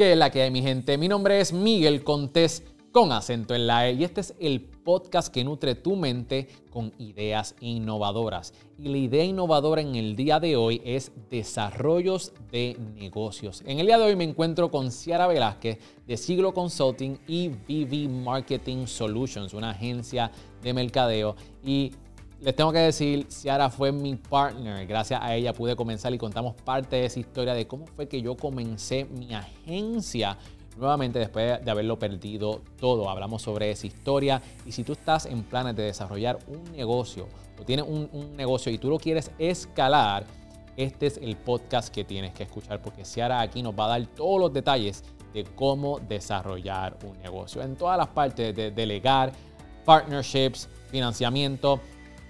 ¿Qué es la que hay, mi gente? Mi nombre es Miguel Contés con acento en la E y este es el podcast que nutre tu mente con ideas innovadoras. Y la idea innovadora en el día de hoy es desarrollos de negocios. En el día de hoy me encuentro con Ciara Velázquez de Siglo Consulting y VV Marketing Solutions, una agencia de mercadeo. Y les tengo que decir, Ciara fue mi partner. Gracias a ella pude comenzar y contamos parte de esa historia de cómo fue que yo comencé mi agencia nuevamente después de haberlo perdido todo. Hablamos sobre esa historia y si tú estás en planes de desarrollar un negocio o tienes un, negocio y tú lo quieres escalar, este es el podcast que tienes que escuchar porque Ciara aquí nos va a dar todos los detalles de cómo desarrollar un negocio en todas las partes de delegar, partnerships, financiamiento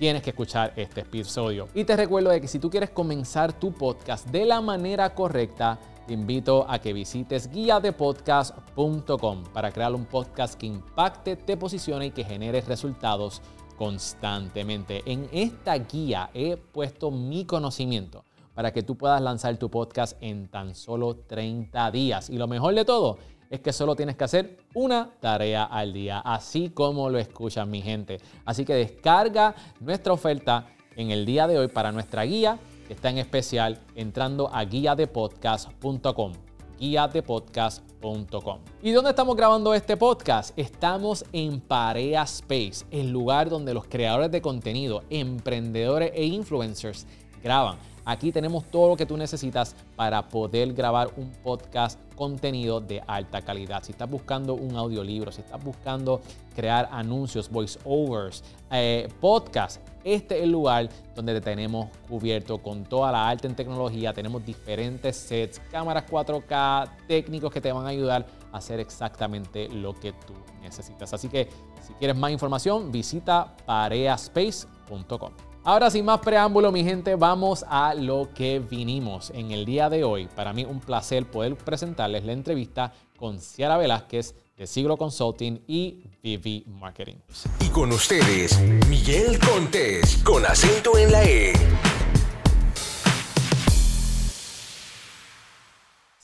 tienes que escuchar este episodio. Y te recuerdo de que si tú quieres comenzar tu podcast de la manera correcta, te invito a que visites guiadepodcast.com para crear un podcast que impacte, te posicione y que genere resultados constantemente. En esta guía he puesto mi conocimiento para que tú puedas lanzar tu podcast en tan solo 30 días. Y lo mejor de todo es que solo tienes que hacer una tarea al día, así como lo escuchan mi gente. Así que descarga nuestra oferta en el día de hoy para nuestra guía, que está en especial entrando a guiadepodcast.com guiadepodcast.com. ¿Y dónde estamos grabando este podcast? Estamos en Parea Space, el lugar donde los creadores de contenido, emprendedores e influencers graban Aquí tenemos todo lo que tú necesitas para poder grabar un podcast contenido de alta calidad. Si estás buscando un audiolibro, si estás buscando crear anuncios, voiceovers, eh, podcast, este es el lugar donde te tenemos cubierto con toda la alta en tecnología. Tenemos diferentes sets, cámaras 4K, técnicos que te van a ayudar a hacer exactamente lo que tú necesitas. Así que si quieres más información, visita pareaspace.com. Ahora sin más preámbulo, mi gente, vamos a lo que vinimos en el día de hoy. Para mí un placer poder presentarles la entrevista con Ciara Velázquez de Siglo Consulting y VV Marketing. Y con ustedes, Miguel Contés, con acento en la E.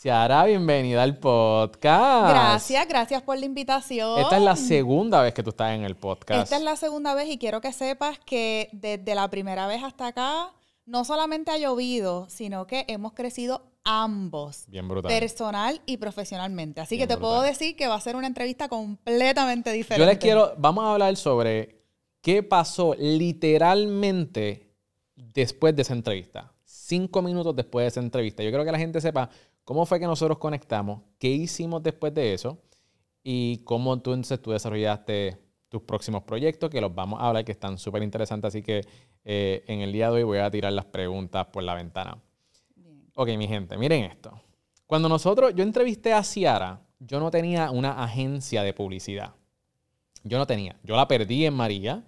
Ciara, bienvenida al podcast. Gracias, gracias por la invitación. Esta es la segunda vez que tú estás en el podcast. Esta es la segunda vez y quiero que sepas que desde la primera vez hasta acá, no solamente ha llovido, sino que hemos crecido ambos. Bien brutal. Personal y profesionalmente. Así que te puedo decir que va a ser una entrevista completamente diferente. Yo les quiero, vamos a hablar sobre qué pasó literalmente después de esa entrevista. Cinco minutos después de esa entrevista. Yo quiero que la gente sepa ¿Cómo fue que nosotros conectamos? ¿Qué hicimos después de eso? Y cómo tú entonces tú desarrollaste tus próximos proyectos, que los vamos a hablar, que están súper interesantes. Así que eh, en el día de hoy voy a tirar las preguntas por la ventana. Ok, mi gente, miren esto. Cuando nosotros, yo entrevisté a Ciara, yo no tenía una agencia de publicidad. Yo no tenía. Yo la perdí en María,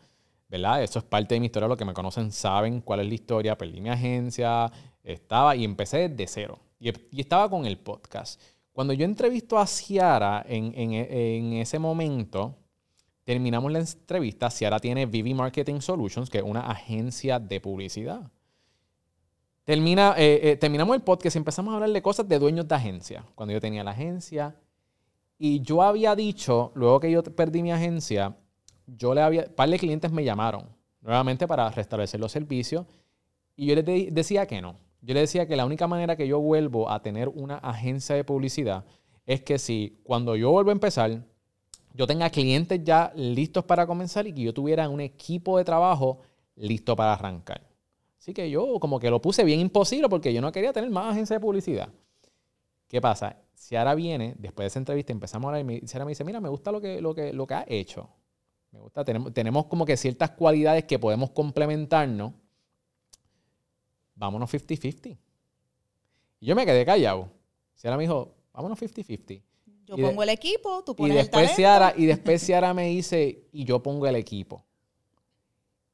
¿verdad? Eso es parte de mi historia. Los que me conocen saben cuál es la historia. Perdí mi agencia, estaba y empecé de cero. Y, estaba con el podcast. Cuando yo entrevisto a Ciara en, ese momento, terminamos la entrevista. Ciara tiene Vivi Marketing Solutions, que es una agencia de publicidad. Termina, eh, eh, terminamos el podcast y empezamos a hablar de cosas de dueños de agencia. Cuando yo tenía la agencia. Y yo había dicho, luego que yo perdí mi agencia, yo le había, un par de clientes me llamaron nuevamente para restablecer los servicios. Y yo les decía que no yo le decía que la única manera que yo vuelvo a tener una agencia de publicidad es que si cuando yo vuelvo a empezar, yo tenga clientes ya listos para comenzar y que yo tuviera un equipo de trabajo listo para arrancar. Así que yo como que lo puse bien imposible porque yo no quería tener más agencia de publicidad. ¿Qué pasa? Si ahora viene, después de esa entrevista, empezamos a hablar y Ciara me dice, mira, me gusta lo que, lo que, lo que ha hecho. Me gusta, tenemos, tenemos como que ciertas cualidades que podemos complementarnos vámonos 50-50. Y yo me quedé callado. Ciara me dijo, vámonos 50-50. Yo pongo el equipo, tú pones y después el Ciara, Y después Ciara me dice, y yo pongo el equipo.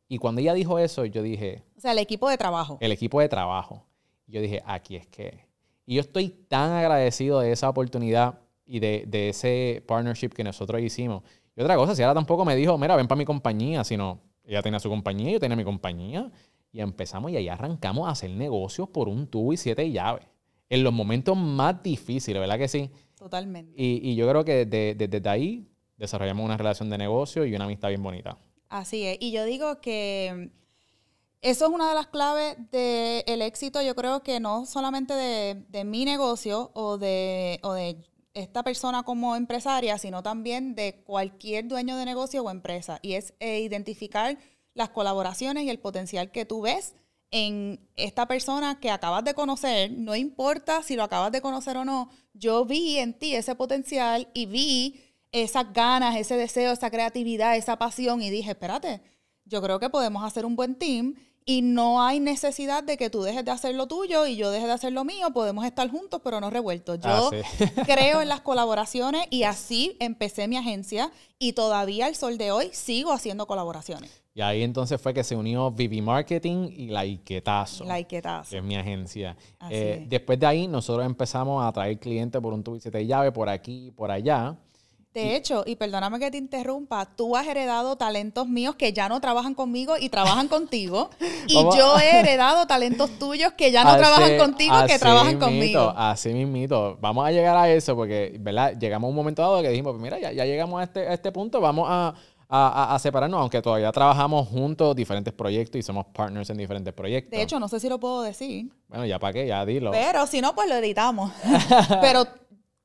Y cuando ella dijo eso, yo dije... O sea, el equipo de trabajo. El equipo de trabajo. yo dije, aquí es que... Y yo estoy tan agradecido de esa oportunidad y de, de ese partnership que nosotros hicimos. Y otra cosa, Ciara tampoco me dijo, mira, ven para mi compañía, sino ella tenía su compañía, yo tenía mi compañía. Y empezamos y ahí arrancamos a hacer negocios por un tubo y siete llaves. En los momentos más difíciles, ¿verdad que sí? Totalmente. Y, y yo creo que desde, desde- desde ahí desarrollamos una relación de negocio y una amistad bien bonita. Así es. Y yo digo que eso es una de las claves del éxito, yo creo que no solamente de, de mi negocio o de, o de esta persona como empresaria, sino también de cualquier dueño de negocio o empresa. Y es eh, identificar las colaboraciones y el potencial que tú ves en esta persona que acabas de conocer, no importa si lo acabas de conocer o no, yo vi en ti ese potencial y vi esas ganas, ese deseo, esa creatividad, esa pasión y dije, espérate, yo creo que podemos hacer un buen team y no hay necesidad de que tú dejes de hacer lo tuyo y yo deje de hacer lo mío, podemos estar juntos pero no revueltos. Yo Ah, sí. creo en las colaboraciones y así empecé mi agencia y todavía al sol de hoy sigo haciendo colaboraciones. Y ahí entonces fue que se unió Vivi Marketing y Laiquetazo. Laiquetazo. que es mi agencia. Eh, es. después de ahí, nosotros empezamos a traer clientes por un tubo y llave, por aquí, por allá. De hecho, y perdóname que te interrumpa, tú has heredado talentos míos que ya no trabajan conmigo y trabajan contigo. Y yo he heredado talentos tuyos que ya no Así- trabajan contigo, que trabajan mismito, conmigo. Así mismito. Vamos a llegar a eso porque, ¿verdad? Llegamos a un momento dado que dijimos, pues mira, ya, ya llegamos a este, a este punto, vamos a, a- a- separarnos, aunque todavía trabajamos juntos diferentes proyectos y somos partners en diferentes proyectos. De hecho, no sé si lo puedo decir, Bueno, ya para qué, ya dilo. pero si no, pues lo editamos. pero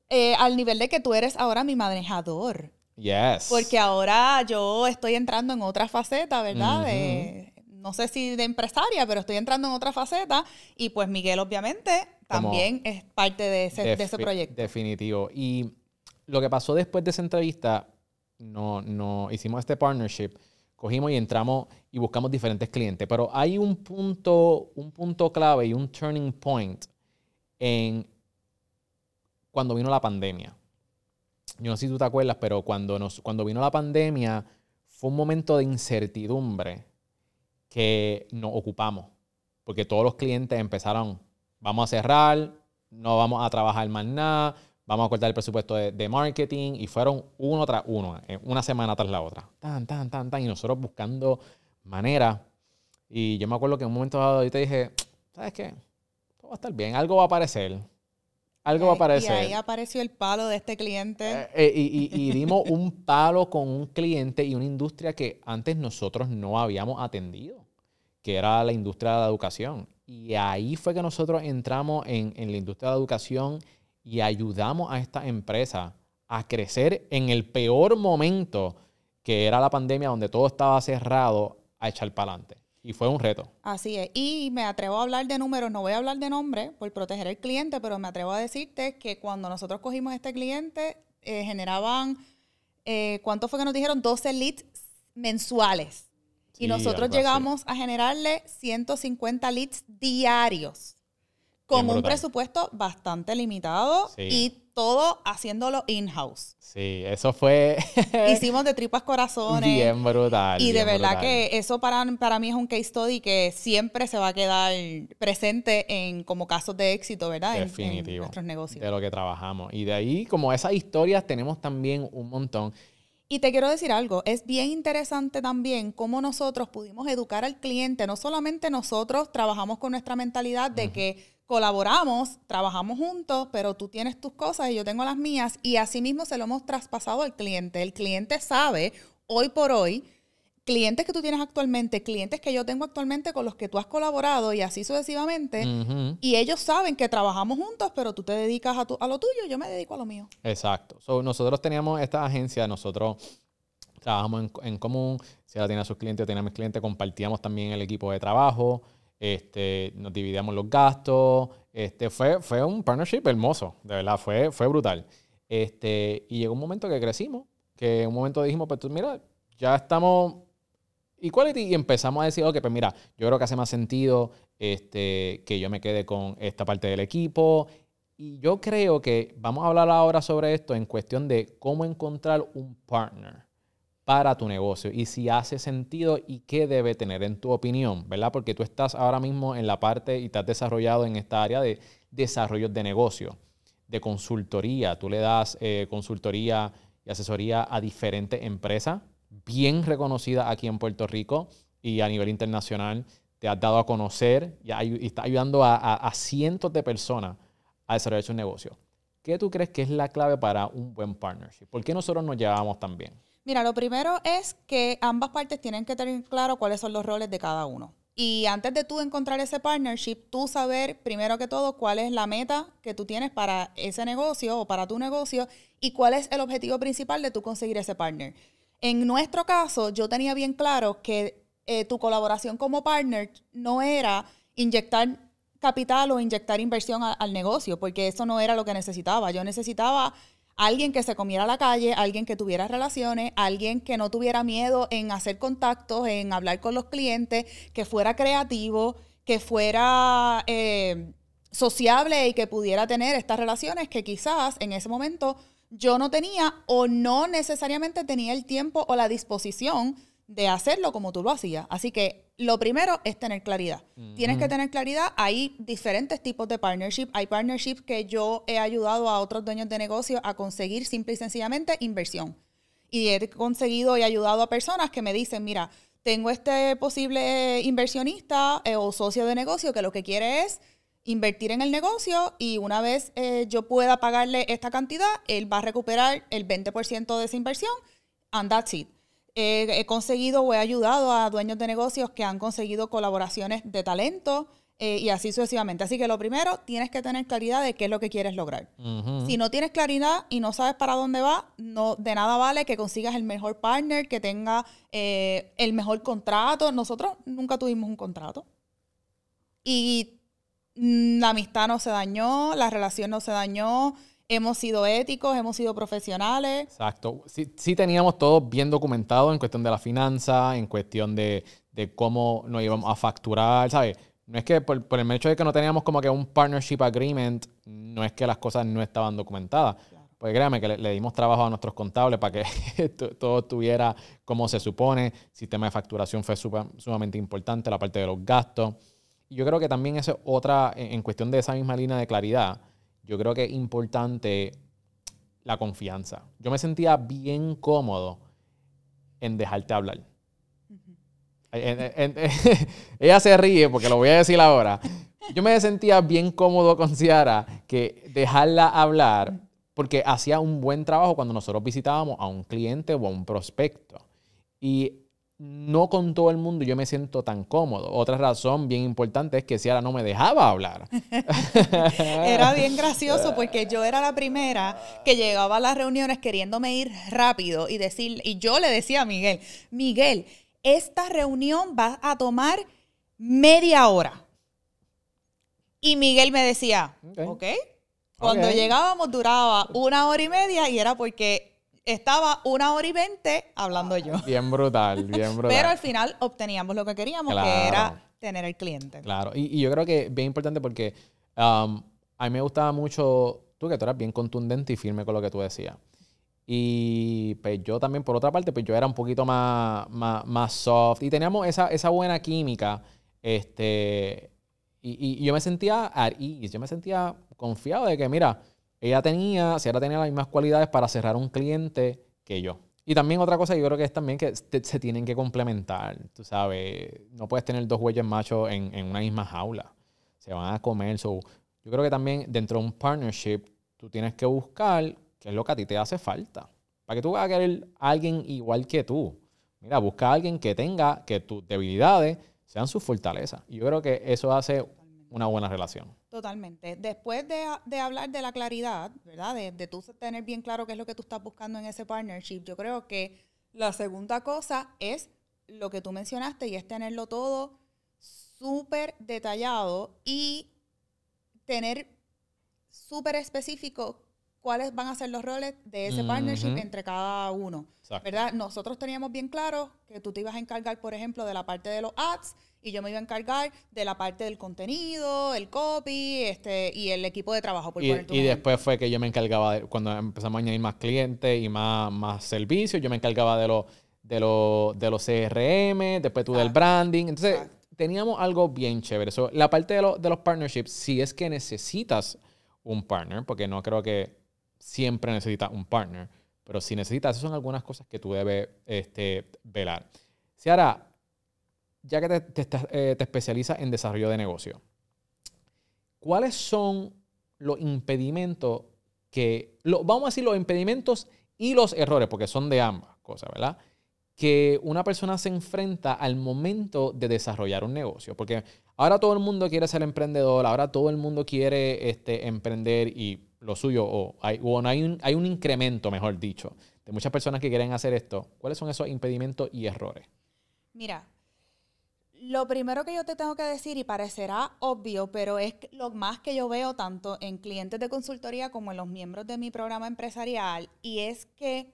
eh, al nivel de que tú eres ahora mi manejador. yes. Porque ahora yo estoy entrando en otra faceta, ¿verdad? De- no sé si de empresaria, pero estoy entrando en otra faceta. Y pues Miguel, obviamente, Como también es parte de ese, de ese proyecto. Definitivo. Y lo que pasó después de esa entrevista, no, no hicimos este partnership, cogimos y entramos y buscamos diferentes clientes. Pero hay un punto, un punto clave y un turning point en cuando vino la pandemia. Yo no sé si tú te acuerdas, pero cuando, nos, cuando vino la pandemia fue un momento de incertidumbre que nos ocupamos. Porque todos los clientes empezaron, vamos a cerrar, no vamos a trabajar más nada, vamos a cortar el presupuesto de, de marketing y fueron uno tras uno, eh, una semana tras la otra. Tan, tan, tan, tan. Y nosotros buscando maneras. Y yo me acuerdo que en un momento dado yo te dije, ¿sabes qué? Todo va a estar bien, algo va a aparecer. Algo va a Y aparecer. ahí apareció el palo de este cliente. Eh, eh, y, y- y dimos un palo con un cliente y una industria que antes nosotros no habíamos atendido, que era la industria de la educación. Y ahí fue que nosotros entramos en, en la industria de la educación y ayudamos a esta empresa a crecer en el peor momento, que era la pandemia, donde todo estaba cerrado, a echar para adelante. Y fue un reto. Así es. Y me atrevo a hablar de números, no voy a hablar de nombre por proteger al cliente, pero me atrevo a decirte que cuando nosotros cogimos este cliente, eh, generaban, eh, ¿cuánto fue que nos dijeron? 12 leads mensuales. Sí, y nosotros así. llegamos a generarle 150 leads diarios con Bien un presupuesto bastante limitado Sí. y todo haciéndolo in-house. Sí, eso fue Hicimos de tripas corazones. bien brutal. Y de verdad brutal. que eso para, para mí es un case study que siempre se va a quedar presente en como casos de éxito, ¿verdad? En- En, Definitivo. nuestros negocios. de lo que trabajamos. Y de ahí, como esas historias, tenemos también un montón. Y te quiero decir algo, es bien interesante también cómo nosotros pudimos educar al cliente, no solamente nosotros trabajamos con nuestra mentalidad de que colaboramos, trabajamos juntos, pero tú tienes tus cosas y yo tengo las mías, y así mismo se lo hemos traspasado al cliente. El cliente sabe, hoy por hoy, clientes que tú tienes actualmente, clientes que yo tengo actualmente con los que tú has colaborado y así sucesivamente, y ellos saben que trabajamos juntos, pero tú te dedicas a, tu- a lo tuyo, yo me dedico a lo mío. Exacto. So, nosotros teníamos esta agencia, nosotros trabajamos en, en común. Si ella tenía a sus clientes, yo tenía a mis clientes, compartíamos también el equipo de trabajo, este, nos dividíamos los gastos. Este, fue, fue un partnership hermoso, de verdad, fue, fue brutal. Este, y llegó un momento que crecimos, que en un momento dijimos, pues mira, ya estamos equality y empezamos a decir, ok, pues mira, yo creo que hace más sentido este, que yo me quede con esta parte del equipo. Y yo creo que vamos a hablar ahora sobre esto en cuestión de cómo encontrar un partner para tu negocio y si hace sentido y qué debe tener en tu opinión, ¿verdad? Porque tú estás ahora mismo en la parte y te has desarrollado en esta área de desarrollo de negocio, de consultoría. Tú le das eh, consultoría y asesoría a diferentes empresas bien reconocidas aquí en Puerto Rico y a nivel internacional. Te has dado a conocer y, ayu- y está ayudando a, a- a cientos de personas a desarrollar su negocio. ¿qué tú crees que es la clave para un buen partnership? ¿Por qué nosotros nos llevamos tan bien? Mira, lo primero es que ambas partes tienen que tener claro cuáles son los roles de cada uno. Y antes de tú encontrar ese partnership, tú saber primero que todo cuál es la meta que tú tienes para ese negocio o para tu negocio y cuál es el objetivo principal de tú conseguir ese partner. En nuestro caso, yo tenía bien claro que eh, tu colaboración como partner no era inyectar capital o inyectar inversión al negocio, porque eso no era lo que necesitaba. Yo necesitaba alguien que se comiera a la calle, alguien que tuviera relaciones, alguien que no tuviera miedo en hacer contactos, en hablar con los clientes, que fuera creativo, que fuera eh, sociable y que pudiera tener estas relaciones que quizás en ese momento yo no tenía o no necesariamente tenía el tiempo o la disposición de hacerlo como tú lo hacías. Así que lo primero es tener claridad. Tienes que tener claridad. Hay diferentes tipos de partnership. Hay partnerships que yo he ayudado a otros dueños de negocio a conseguir simple y sencillamente inversión. Y he conseguido y ayudado a personas que me dicen, mira, tengo este posible inversionista eh, o socio de negocio que lo que quiere es invertir en el negocio y una vez eh, yo pueda pagarle esta cantidad, él va a recuperar el 20% de esa inversión and that's it he conseguido o he ayudado a dueños de negocios que han conseguido colaboraciones de talento eh, y así sucesivamente. Así que lo primero, tienes que tener claridad de qué es lo que quieres lograr. Si no tienes claridad y no sabes para dónde va, no, de nada vale que consigas el mejor partner, que tenga eh, el mejor contrato. Nosotros nunca tuvimos un contrato. Y la amistad no se dañó, la relación no se dañó, hemos sido éticos, hemos sido profesionales. Exacto. Sí, teníamos todo bien documentado en cuestión de la finanza, en cuestión de, cómo nos íbamos a facturar, ¿sabes? No es que por, el hecho de que no teníamos como que un partnership agreement, no es que las cosas no estaban documentadas. Porque créame que le, dimos trabajo a nuestros contables para que todo estuviera como se supone. El sistema de facturación fue sumamente importante, la parte de los gastos. Y yo creo que también es otra, en cuestión de esa misma línea de claridad, yo creo que es importante la confianza. Yo me sentía bien cómodo en dejarte hablar. ella se ríe porque lo voy a decir ahora. Yo me sentía bien cómodo con Ciara que dejarla hablar porque hacía un buen trabajo cuando nosotros visitábamos a un cliente o a un prospecto. Y no con todo el mundo yo me siento tan cómodo. Otra razón bien importante es que Ciara no me dejaba hablar. era bien gracioso porque yo era la primera que llegaba a las reuniones queriéndome ir rápido y decir, y yo le decía a Miguel, Miguel, esta reunión va a tomar media hora. Y Miguel me decía, ok. Cuando llegábamos duraba una hora y media y era porque estaba una hora y veinte hablí yo. Bien brutal, bien brutal. Pero al final obteníamos lo que queríamos, que era tener el cliente. Claro, y, yo creo que es bien importante porque um, a mí me gustaba mucho, tú que tú eras bien contundente y firme con lo que tú decías. Y pues yo también, por otra parte, pues yo era un poquito más, más, soft y teníamos esa, esa buena química. Este, y, y, yo me sentía at ease, yo me sentía confiado de que, mira, ella tenía, si ahora tenía las mismas cualidades para cerrar un cliente que yo. Y también otra cosa, yo creo que es también que se tienen que complementar. Tú sabes, no puedes tener dos huellas machos en, en, una misma jaula. Se van a comer. yo creo que también dentro de un partnership, tú tienes que buscar qué es lo que a ti te hace falta. Para que tú vas a querer a alguien igual que tú. Mira, busca a alguien que tenga, que tus debilidades sean sus fortalezas. Y yo creo que eso hace una buena relación. Totalmente. Después de, hablar de la claridad, ¿verdad? De, de tú tener bien claro qué es lo que tú estás buscando en ese partnership, yo creo que la segunda cosa es lo que tú mencionaste y es tenerlo todo súper detallado y tener súper específico cuáles van a ser los roles de ese partnership entre cada uno. ¿Verdad? Nosotros teníamos bien claro que tú te ibas a encargar, por ejemplo, de la parte de los ads y yo me iba a encargar de la parte del contenido, el copy este, y el equipo de trabajo. Por y, y después fue que yo me encargaba, de, cuando empezamos a añadir más clientes y más, más servicios, yo me encargaba de los de, de los CRM, después tú del branding. Entonces, teníamos algo bien chévere. la parte de, de los partnerships, si es que necesitas un partner, porque no creo que siempre necesitas un partner, pero si necesitas, esas son algunas cosas que tú debes este, velar. Si ahora ya que te, eh, te, especializas en desarrollo de negocio, ¿cuáles son los impedimentos que, lo, vamos a decir los impedimentos y los errores, porque son de ambas cosas, ¿verdad? Que una persona se enfrenta al momento de desarrollar un negocio, porque ahora todo el mundo quiere ser emprendedor, ahora todo el mundo quiere este, emprender y lo suyo, o hay, o hay, un, hay un incremento, mejor dicho, de muchas personas que quieren hacer esto. ¿Cuáles son esos impedimentos y errores? Mira, lo primero que yo te tengo que decir, y parecerá obvio, pero es lo más que yo veo tanto en clientes de consultoría como en los miembros de mi programa empresarial, y es que,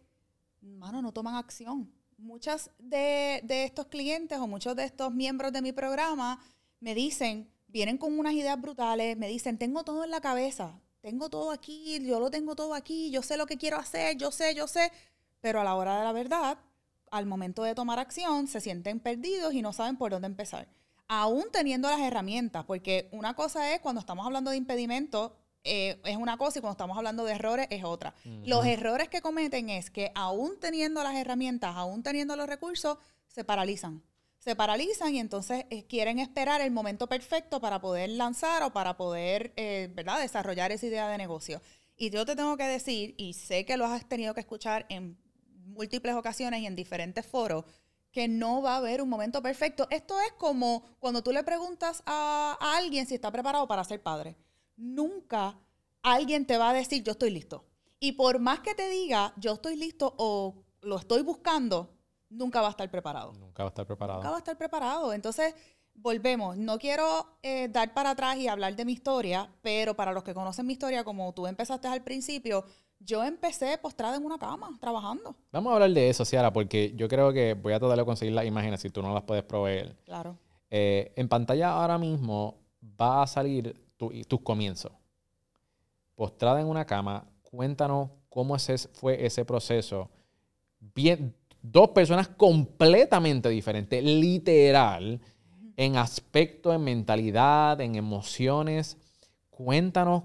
mano, no toman acción. Muchas de, de estos clientes o muchos de estos miembros de mi programa me dicen, vienen con unas ideas brutales, me dicen, tengo todo en la cabeza, tengo todo aquí, yo lo tengo todo aquí, yo sé lo que quiero hacer, yo sé, yo sé, pero a la hora de la verdad, al momento de tomar acción, se sienten perdidos y no saben por dónde empezar. Aún teniendo las herramientas, porque una cosa es cuando estamos hablando de impedimentos, eh, es una cosa y cuando estamos hablando de errores es otra. Los errores que cometen es que aún teniendo las herramientas, aún teniendo los recursos, se paralizan se paralizan y entonces eh, quieren esperar el momento perfecto para poder lanzar o para poder, eh, ¿verdad?, desarrollar esa idea de negocio. Y yo te tengo que decir, y sé que lo has tenido que escuchar en múltiples ocasiones y en diferentes foros, que no va a haber un momento perfecto. Esto es como cuando tú le preguntas a, a alguien si está preparado para ser padre. Nunca alguien te va a decir, yo estoy listo. Y por más que te diga, yo estoy listo o lo estoy buscando, nunca va a estar preparado. Nunca va a estar preparado. Nunca va a estar preparado. Entonces, volvemos. No quiero eh, dar para atrás y hablar de mi historia, pero para los que conocen mi historia, como tú empezaste al principio, yo empecé postrada en una cama, trabajando. Vamos a hablar de eso, Ciara, porque yo creo que voy a tratar de conseguir las imágenes si tú no las puedes proveer. Claro. Eh, en pantalla ahora mismo va a salir tus comienzos. Postrada en una cama, cuéntanos cómo ese, fue ese proceso. Bien, dos personas completamente diferentes, literal, en aspecto, en mentalidad, en emociones. Cuéntanos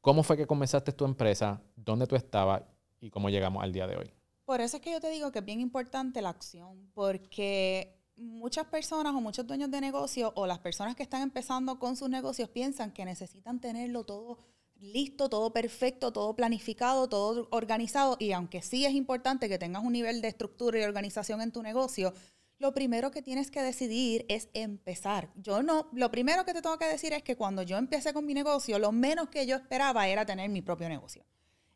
cómo fue que comenzaste tu empresa, dónde tú estabas y cómo llegamos al día de hoy. Por eso es que yo te digo que es bien importante la acción, porque muchas personas o muchos dueños de negocio o las personas que están empezando con sus negocios piensan que necesitan tenerlo todo listo, todo perfecto, todo planificado, todo organizado. Y aunque sí es importante que tengas un nivel de estructura y organización en tu negocio, lo primero que tienes que decidir es empezar. Yo no, lo primero que te tengo que decir es que cuando yo empecé con mi negocio, lo menos que yo esperaba era tener mi propio negocio.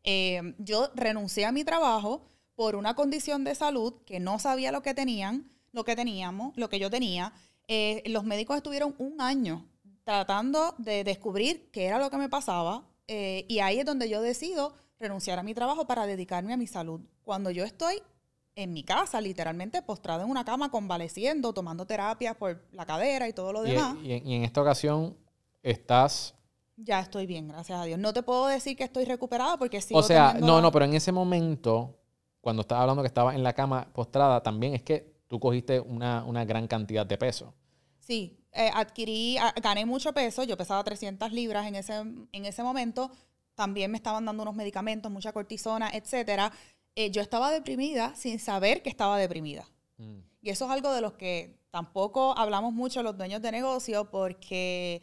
Eh, yo renuncié a mi trabajo por una condición de salud que no sabía lo que tenían, lo que teníamos, lo que yo tenía. Eh, los médicos estuvieron un año tratando de descubrir qué era lo que me pasaba, eh, y ahí es donde yo decido renunciar a mi trabajo para dedicarme a mi salud. Cuando yo estoy en mi casa, literalmente postrado en una cama, convaleciendo, tomando terapias por la cadera y todo lo demás. Y, en esta ocasión estás... Ya estoy bien, gracias a Dios. No te puedo decir que estoy recuperada porque sí. O sea, no, no, pero en ese momento, cuando estaba hablando que estaba en la cama postrada, también es que tú cogiste una, una gran cantidad de peso. Sí, eh, adquirí, gané mucho peso, yo pesaba 300 libras en ese, en ese momento, también me estaban dando unos medicamentos, mucha cortisona, etcétera. Eh, yo estaba deprimida sin saber que estaba deprimida. Mm. Y eso es algo de los que tampoco hablamos mucho los dueños de negocio porque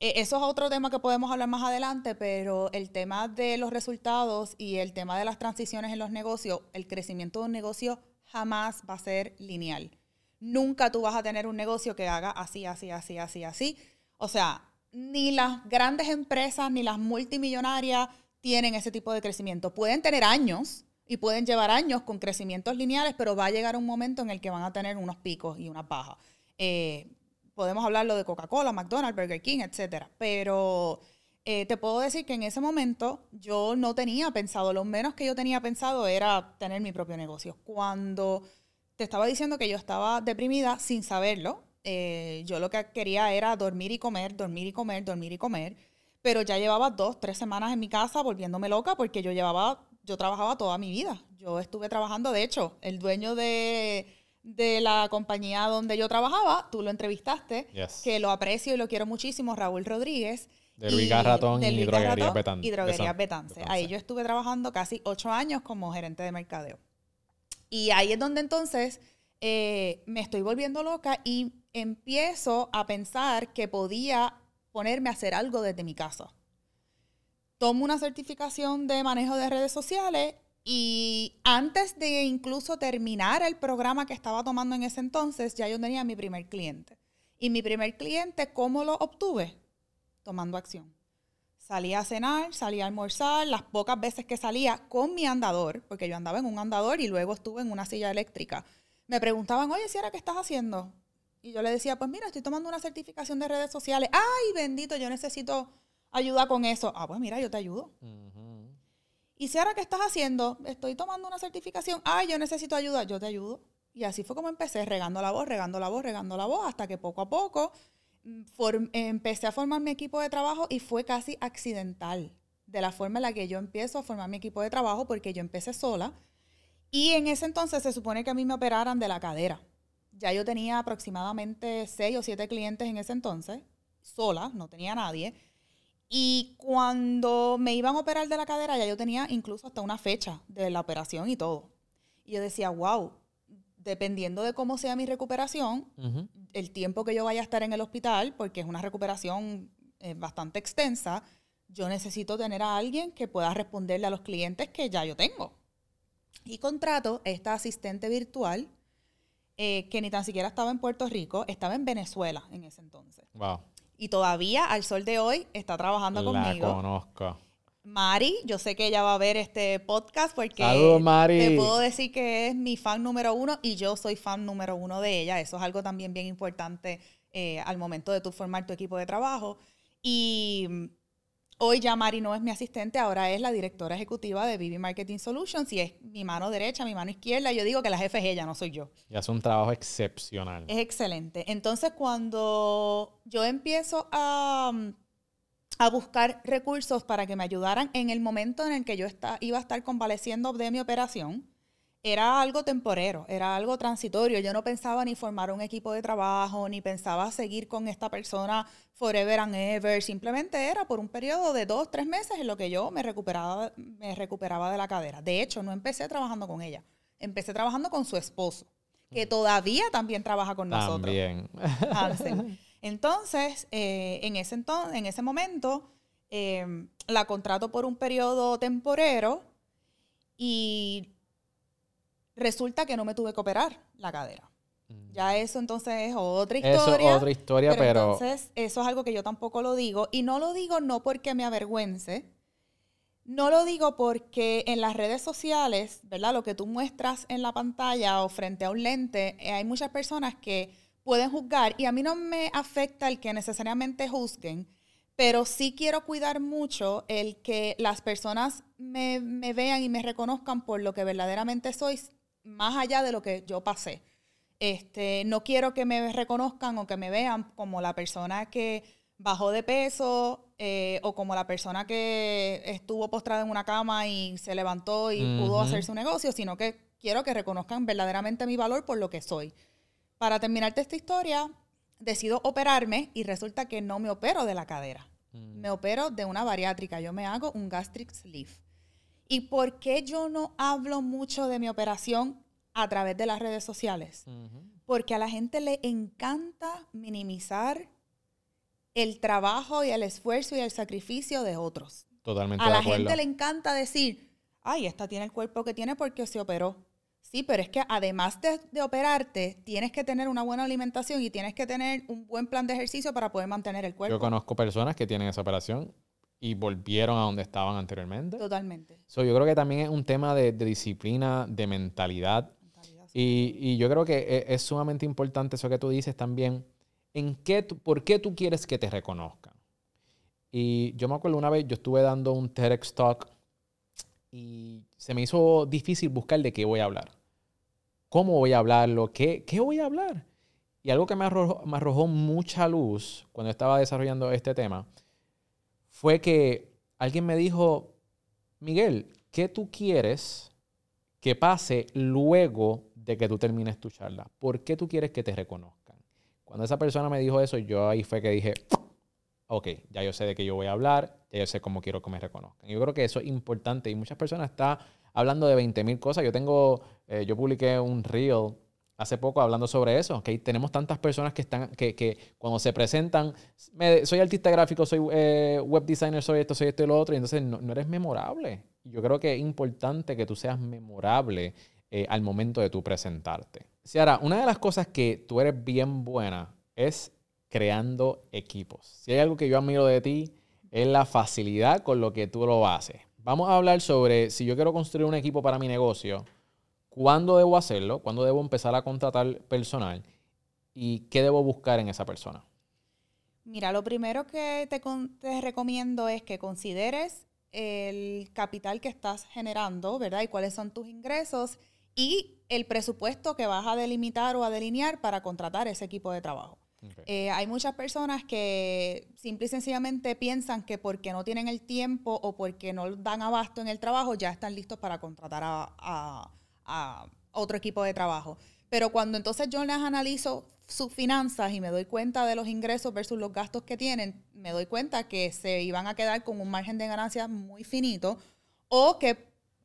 eh, eso es otro tema que podemos hablar más adelante, pero el tema de los resultados y el tema de las transiciones en los negocios, el crecimiento de un negocio jamás va a ser lineal. Nunca tú vas a tener un negocio que haga así, así, así, así, así. O sea, ni las grandes empresas ni las multimillonarias tienen ese tipo de crecimiento. Pueden tener años y pueden llevar años con crecimientos lineales, pero va a llegar un momento en el que van a tener unos picos y unas bajas. Eh, podemos hablarlo de Coca-Cola, McDonald's, Burger King, etcétera. Pero eh, te puedo decir que en ese momento yo no tenía pensado, lo menos que yo tenía pensado era tener mi propio negocio. Cuando te estaba diciendo que yo estaba deprimida sin saberlo. Eh, yo lo que quería era dormir y comer, dormir y comer, dormir y comer. Pero ya llevaba dos, tres semanas en mi casa volviéndome loca porque yo llevaba, yo trabajaba toda mi vida. Yo estuve trabajando, de hecho, el dueño de, la compañía donde yo trabajaba, tú lo entrevistaste, que lo aprecio y lo quiero muchísimo, Raúl Rodríguez. De Luis Garratón y Betance. Y Droguerías Betance. Ahí yo estuve trabajando casi ocho años como gerente de mercadeo. Y ahí es donde entonces eh, me estoy volviendo loca y empiezo a pensar que podía ponerme a hacer algo desde mi casa. tomo una certificación de manejo de redes sociales y antes de incluso terminar el programa que estaba tomando en ese entonces, ya yo tenía mi primer cliente. Y mi primer cliente, ¿cómo lo obtuve? Tomando acción. Salía a cenar, salía a almorzar, las pocas veces que salía con mi andador, porque yo andaba en un andador y luego estuve en una silla eléctrica. Me preguntaban, oye, Sierra, ¿qué estás haciendo? Y yo le decía, pues mira, estoy tomando una certificación de redes sociales. Ay, bendito, yo necesito ayuda con eso. Ah, pues mira, yo te ayudo. Y si ahora qué estás haciendo, estoy tomando una certificación, ay, yo necesito ayuda, yo te ayudo. Y así fue como empecé, regando la voz, regando la voz, regando la voz, hasta que poco a poco empecé a formar mi equipo de trabajo y fue casi accidental de la forma en la que yo empiezo a formar mi equipo de trabajo porque yo empecé sola. Y en ese entonces se supone que a mí me operaran de la cadera. Ya yo tenía aproximadamente seis o siete clientes en ese entonces, sola, no tenía nadie. Y cuando me iban a operar de la cadera, ya yo tenía incluso hasta una fecha de la operación y todo. Y yo decía, wow, dependiendo de cómo sea mi recuperación, el tiempo que yo vaya a estar en el hospital, porque es una recuperación eh, bastante extensa, yo necesito tener a alguien que pueda responderle a los clientes que ya yo tengo. Y contrato esta asistente virtual eh, que ni tan siquiera estaba en Puerto Rico, estaba en Venezuela en ese entonces. Wow. Y todavía, al sol de hoy, está trabajando conmigo. La conozco. Mari, yo sé que ella va a ver este podcast porque Mari. te puedo decir que es mi fan número uno y yo soy fan número uno de ella. Eso es algo también bien importante eh, al momento de tú formar tu equipo de trabajo. Y Hoy ya Mari no es mi asistente, ahora es la directora ejecutiva de BB Marketing Solutions y es mi mano derecha, mi mano izquierda. Yo digo que la jefe es ella, no soy yo. Y hace un trabajo excepcional. Es excelente. Entonces, cuando yo empiezo a, a buscar recursos para que me ayudaran en el momento en el que yo está, iba a estar convaleciendo de mi operación, era algo temporero, era algo transitorio. Yo no pensaba ni formar un equipo de trabajo, ni pensaba seguir con esta persona forever and ever. Simplemente era por un periodo de dos, tres meses en lo que yo me recuperaba, me recuperaba de la cadera. De hecho, no empecé trabajando con ella. Empecé trabajando con su esposo, que todavía también trabaja con nosotros. También. Entonces, eh, en, ese entonces, en ese momento, eh, la contrato por un periodo temporero y Resulta que no me tuve que operar la cadera. Mm. Ya eso entonces es otra historia. Eso otra historia, pero, Entonces, eso es algo que yo tampoco lo digo. Y no lo digo no porque me avergüence. No lo digo porque en las redes sociales, ¿verdad? Lo que tú muestras en la pantalla o frente a un lente, eh, hay muchas personas que pueden juzgar y a mí no me afecta el que necesariamente juzguen, pero sí quiero cuidar mucho el que las personas me, me vean y me reconozcan por lo que verdaderamente soy más allá de lo que yo pasé. Este, no quiero que me reconozcan o que me vean como la persona que bajó de peso eh, o como la persona que estuvo postrada en una cama y se levantó y pudo hacer su negocio, sino que quiero que reconozcan verdaderamente mi valor por lo que soy. Para terminarte esta historia, decido operarme y resulta que no me opero de la cadera. Mm. Me opero de una bariátrica. Yo me hago un gastric sleeve. ¿Y por qué yo no hablo mucho de mi operación a través de las redes sociales? Porque a la gente le encanta minimizar el trabajo y el esfuerzo y el sacrificio de otros. Totalmente. A la gente le encanta decir, ay, esta tiene el cuerpo que tiene porque se operó. Sí, pero es que además de, de, operarte, tienes que tener una buena alimentación y tienes que tener un buen plan de ejercicio para poder mantener el cuerpo. Yo conozco personas que tienen esa operación y volvieron a donde estaban anteriormente. Totalmente. So, yo creo que también es un tema de, disciplina, de mentalidad. y, yo creo que e, es, sumamente importante eso que tú dices también. ¿En qué ¿Por qué tú quieres que te reconozcan? Y yo me acuerdo una vez, yo estuve dando un TEDx Talk y se me hizo difícil buscar de qué voy a hablar. ¿Cómo voy a hablarlo? ¿Qué, qué voy a hablar? Y algo que me arrojó, mucha luz cuando estaba desarrollando este tema fue que alguien me dijo, Miguel, ¿qué tú quieres que pase luego de que tú termines tu charla? ¿Por qué tú quieres que te reconozcan? Cuando esa persona me dijo eso, yo ahí fue que dije, ok, ya yo sé de qué yo voy a hablar, ya yo sé cómo quiero que me reconozcan. Yo creo que eso es importante y muchas personas están hablando de 20 mil cosas. Yo tengo, eh, yo publiqué un reel hace poco hablando sobre eso, que tenemos tantas personas que están, que, que cuando se presentan, me- soy artista gráfico, soy eh, web designer, soy esto, soy esto y lo otro, y entonces no, no eres memorable. Yo creo que es importante que tú seas memorable eh, al momento de tú presentarte. Ciara, una de las cosas que tú eres bien buena es creando equipos. Si hay algo que yo admiro de ti, es la facilidad con lo que tú lo haces. Vamos a hablar sobre si yo quiero construir un equipo para mi negocio, cuándo debo hacerlo, cuándo debo empezar a contratar personal y qué debo buscar en esa persona. Mira, lo primero que te, recomiendo es que consideres el capital que estás generando, ¿verdad? Y cuáles son tus ingresos y el presupuesto que vas a delimitar o a delinear para contratar ese equipo de trabajo. Eh, hay muchas personas que simple y sencillamente piensan que porque no tienen el tiempo o porque no dan abasto en el trabajo, ya están listos para contratar a, a- a otro equipo de trabajo. Pero cuando entonces yo les analizo sus finanzas y me doy cuenta de los ingresos versus los gastos que tienen, me doy cuenta que se iban a quedar con un margen de ganancias muy finito o que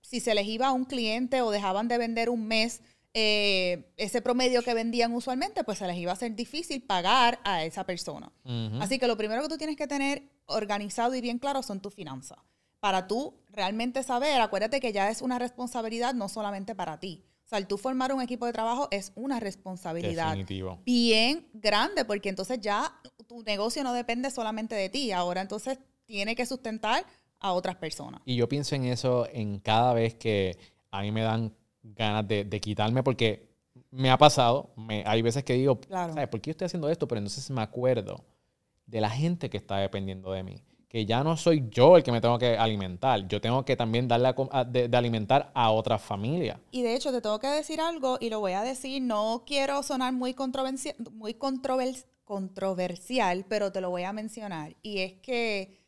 si se les iba a un cliente o dejaban de vender un mes eh, ese promedio que vendían usualmente, pues se les iba a ser difícil pagar a esa persona. Así que lo primero que tú tienes que tener organizado y bien claro son tus finanzas. Para tú realmente saber, acuérdate que ya es una responsabilidad no solamente para ti. O sea, el tú formar un equipo de trabajo es una responsabilidad Definitivo. bien grande, porque entonces ya tu negocio no depende solamente de ti. Ahora entonces tiene que sustentar a otras personas. Y yo pienso en eso en cada vez que a mí me dan ganas de, de quitarme, porque me ha pasado, me, hay veces que digo, Claro. ¿sabes por qué yo estoy haciendo esto? Pero entonces me acuerdo de la gente que está dependiendo de mí. Que ya no soy yo el que me tengo que alimentar, yo tengo que también darle a a- de, de alimentar a otras familias. Y de hecho, te tengo que decir algo y lo voy a decir. No quiero sonar muy, controversia- muy controver- controversial, pero te lo voy a mencionar. Y es que,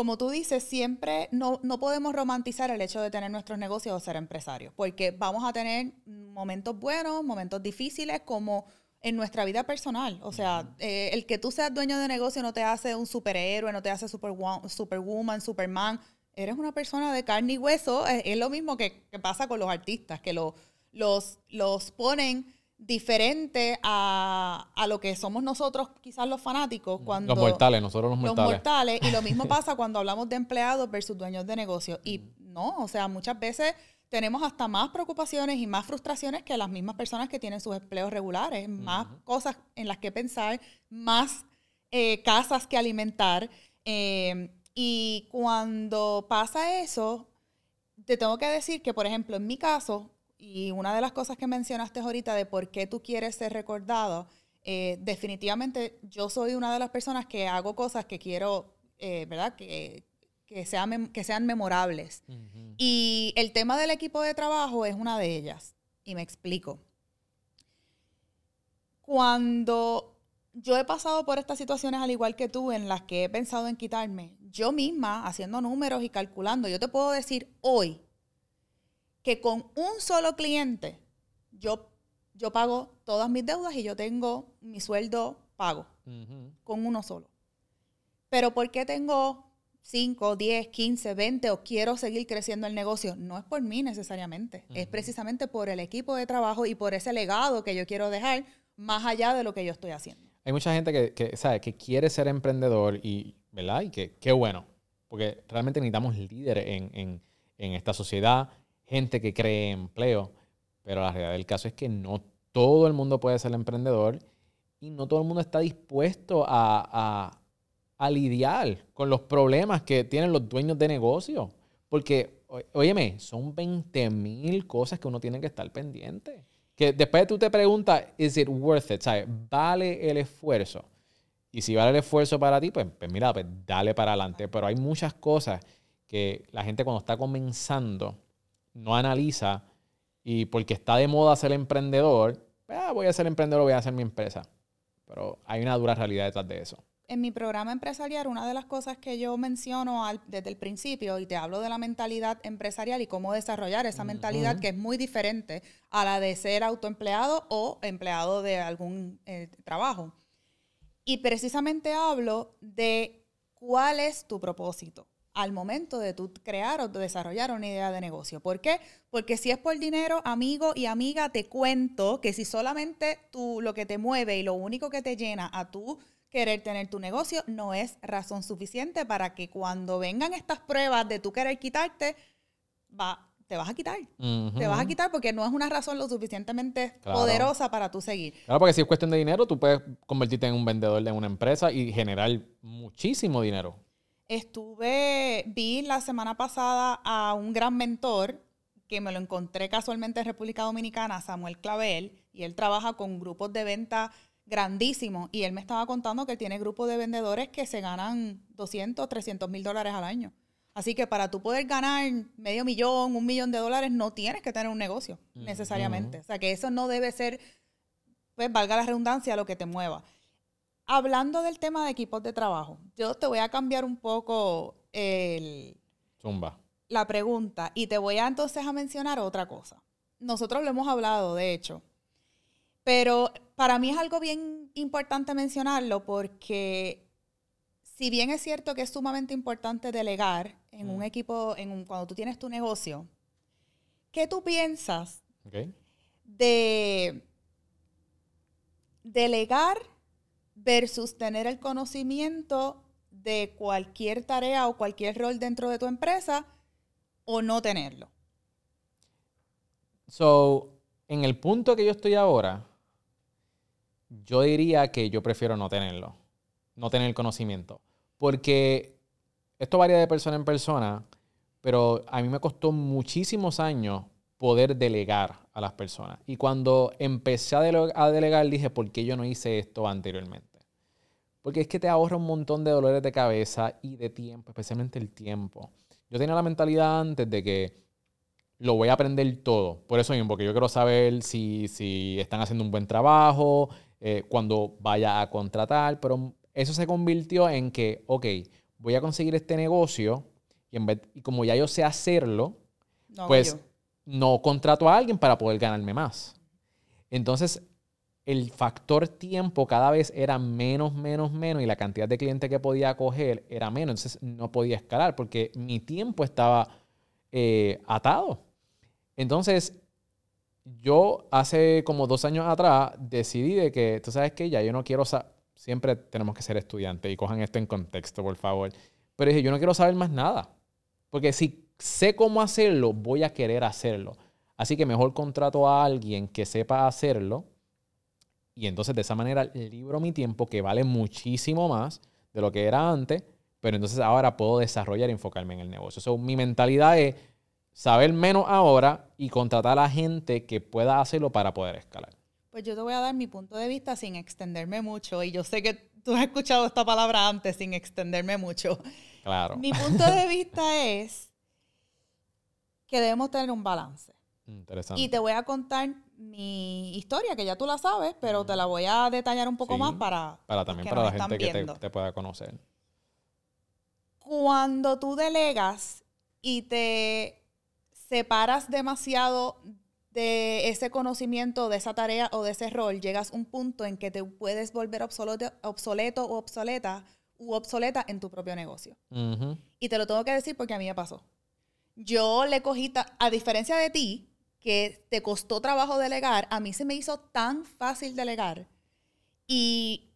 como tú dices, siempre no, no podemos romantizar el hecho de tener nuestros negocios o ser empresarios, porque vamos a tener momentos buenos, momentos difíciles, como en nuestra vida personal. O sea, eh, el que tú seas dueño de negocio no te hace un superhéroe, no te hace superwo- superwoman, superman. Eres una persona de carne y hueso. Es, es lo mismo que, que pasa con los artistas, que lo- los, los ponen diferente a, a lo que somos nosotros, quizás los fanáticos, cuando los mortales, nosotros los los mortales. mortales. Y lo mismo pasa cuando hablamos de empleados versus dueños de negocio. Y no, o sea, muchas veces tenemos hasta más preocupaciones y más frustraciones que las mismas personas que tienen sus empleos regulares. Más cosas en las que pensar, más eh, casas que alimentar. Eh, y cuando pasa eso, te tengo que decir que, por ejemplo, en mi caso, y una de las cosas que mencionaste ahorita de por qué tú quieres ser recordado, eh, definitivamente yo soy una de las personas que hago cosas que quiero, eh, ¿verdad? Que, que, sean, que sean memorables. Y el tema del equipo de trabajo es una de ellas. Y me explico. Cuando yo he pasado por estas situaciones al igual que tú, en las que he pensado en quitarme, yo misma, haciendo números y calculando, yo te puedo decir hoy que con un solo cliente yo, yo pago todas mis deudas y yo tengo mi sueldo pago con uno solo. Pero ¿por qué tengo 5, 10, 15, 20 o quiero seguir creciendo el negocio? No es por mí necesariamente, es precisamente por el equipo de trabajo y por ese legado que yo quiero dejar más allá de lo que yo estoy haciendo. Hay mucha gente que, que, ¿sabe? que quiere ser emprendedor y, ¿verdad? Y que qué bueno, porque realmente necesitamos líderes en, en, en esta sociedad, gente que cree empleo, pero la realidad del caso es que no todo el mundo puede ser emprendedor y no todo el mundo está dispuesto a, a, lidiar con los problemas que tienen los dueños de negocio. Porque, óyeme, son 20 mil cosas que uno tiene que estar pendiente. Que después tú te preguntas, ¿is it worth it? ¿Sabes? ¿Vale el esfuerzo? Y si vale el esfuerzo para ti, pues, pues mira, pues dale para adelante. Pero hay muchas cosas que la gente cuando está comenzando no analiza y porque está de moda ser emprendedor, ah, voy a ser emprendedor, voy a hacer mi empresa. Pero hay una dura realidad detrás de eso. En mi programa empresarial, una de las cosas que yo menciono al- desde el principio, y te hablo de la mentalidad empresarial y cómo desarrollar esa mentalidad que es muy diferente a la de ser autoempleado o empleado de algún eh, trabajo. Y precisamente hablo de cuál es tu propósito. Al momento de tú crear o desarrollar una idea de negocio. ¿Por qué? Porque si es por dinero, amigo y amiga, te cuento que si solamente tú lo que te mueve y lo único que te llena a tú querer tener tu negocio no es razón suficiente para que cuando vengan estas pruebas de tú querer quitarte, va, te vas a quitar. Te vas a quitar porque no es una razón lo suficientemente poderosa para tú seguir. Claro, porque si es cuestión de dinero, tú puedes convertirte en un vendedor de una empresa y generar muchísimo dinero. Estuve, vi la semana pasada a un gran mentor que me lo encontré casualmente en República Dominicana, Samuel Clavel, y él trabaja con grupos de venta grandísimos. Y él me estaba contando que tiene grupos de vendedores que se ganan 200, 300 mil dólares al año. Así que para tú poder ganar medio millón, un millón de dólares, no tienes que tener un negocio necesariamente. O sea que eso no debe ser, pues valga la redundancia, lo que te mueva. Hablando del tema de equipos de trabajo, yo te voy a cambiar un poco el, Zumba. la pregunta y te voy a entonces a mencionar otra cosa. Nosotros lo hemos hablado, de hecho, pero para mí es algo bien importante mencionarlo porque si bien es cierto que es sumamente importante delegar en un equipo, en cuando tú tienes tu negocio, ¿qué tú piensas de delegar versus tener el conocimiento de cualquier tarea o cualquier rol dentro de tu empresa o no tenerlo? So, en el punto que yo estoy ahora, yo diría que yo prefiero no tenerlo, no tener el conocimiento. Porque esto varía de persona en persona, pero a mí me costó muchísimos años poder delegar a las personas. Y cuando empecé a, delegar, dije, ¿por qué yo no hice esto anteriormente? Porque es que te ahorra un montón de dolores de cabeza y de tiempo, especialmente el tiempo. Yo tenía la mentalidad antes de que lo voy a aprender todo. Por eso mismo, porque yo quiero saber si, si están haciendo un buen trabajo, eh, cuando vaya a contratar, pero eso se convirtió en que, ok, voy a conseguir este negocio y, en vez, y como ya yo sé hacerlo, pues no contrato a alguien para poder ganarme más. Entonces, el factor tiempo cada vez era menos, menos, menos y la cantidad de clientes que podía coger era menos. Entonces, no podía escalar porque mi tiempo estaba eh, atado. Entonces, yo hace como dos años atrás decidí de que, tú sabes que ya yo no quiero siempre tenemos que ser estudiantes y cojan esto en contexto, por favor. Pero dije, yo no quiero saber más nada. Porque si sé cómo hacerlo, voy a querer hacerlo. Así que mejor contrato a alguien que sepa hacerlo. Y entonces de esa manera libro mi tiempo, que vale muchísimo más de lo que era antes. Pero entonces ahora puedo desarrollar y enfocarme en el negocio. So, mi mentalidad es saber menos ahora y contratar a la gente que pueda hacerlo para poder escalar. Pues yo te voy a dar mi punto de vista sin extenderme mucho. Y yo sé que tú has escuchado esta palabra antes sin extenderme mucho. Claro. Mi punto de vista es que debemos tener un balance. Interesante. Y te voy a contar mi historia, que ya tú la sabes, pero te la voy a detallar un poco más para, para también para la gente que te, te pueda conocer. Cuando tú delegas y te separas demasiado de ese conocimiento, de esa tarea o de ese rol, llegas a un punto en que te puedes volver obsoleto, obsoleto o obsoleta u obsoleta en tu propio negocio. Y te lo tengo que decir porque a mí me pasó. Yo le cogí, a diferencia de ti, que te costó trabajo delegar, a mí se me hizo tan fácil delegar y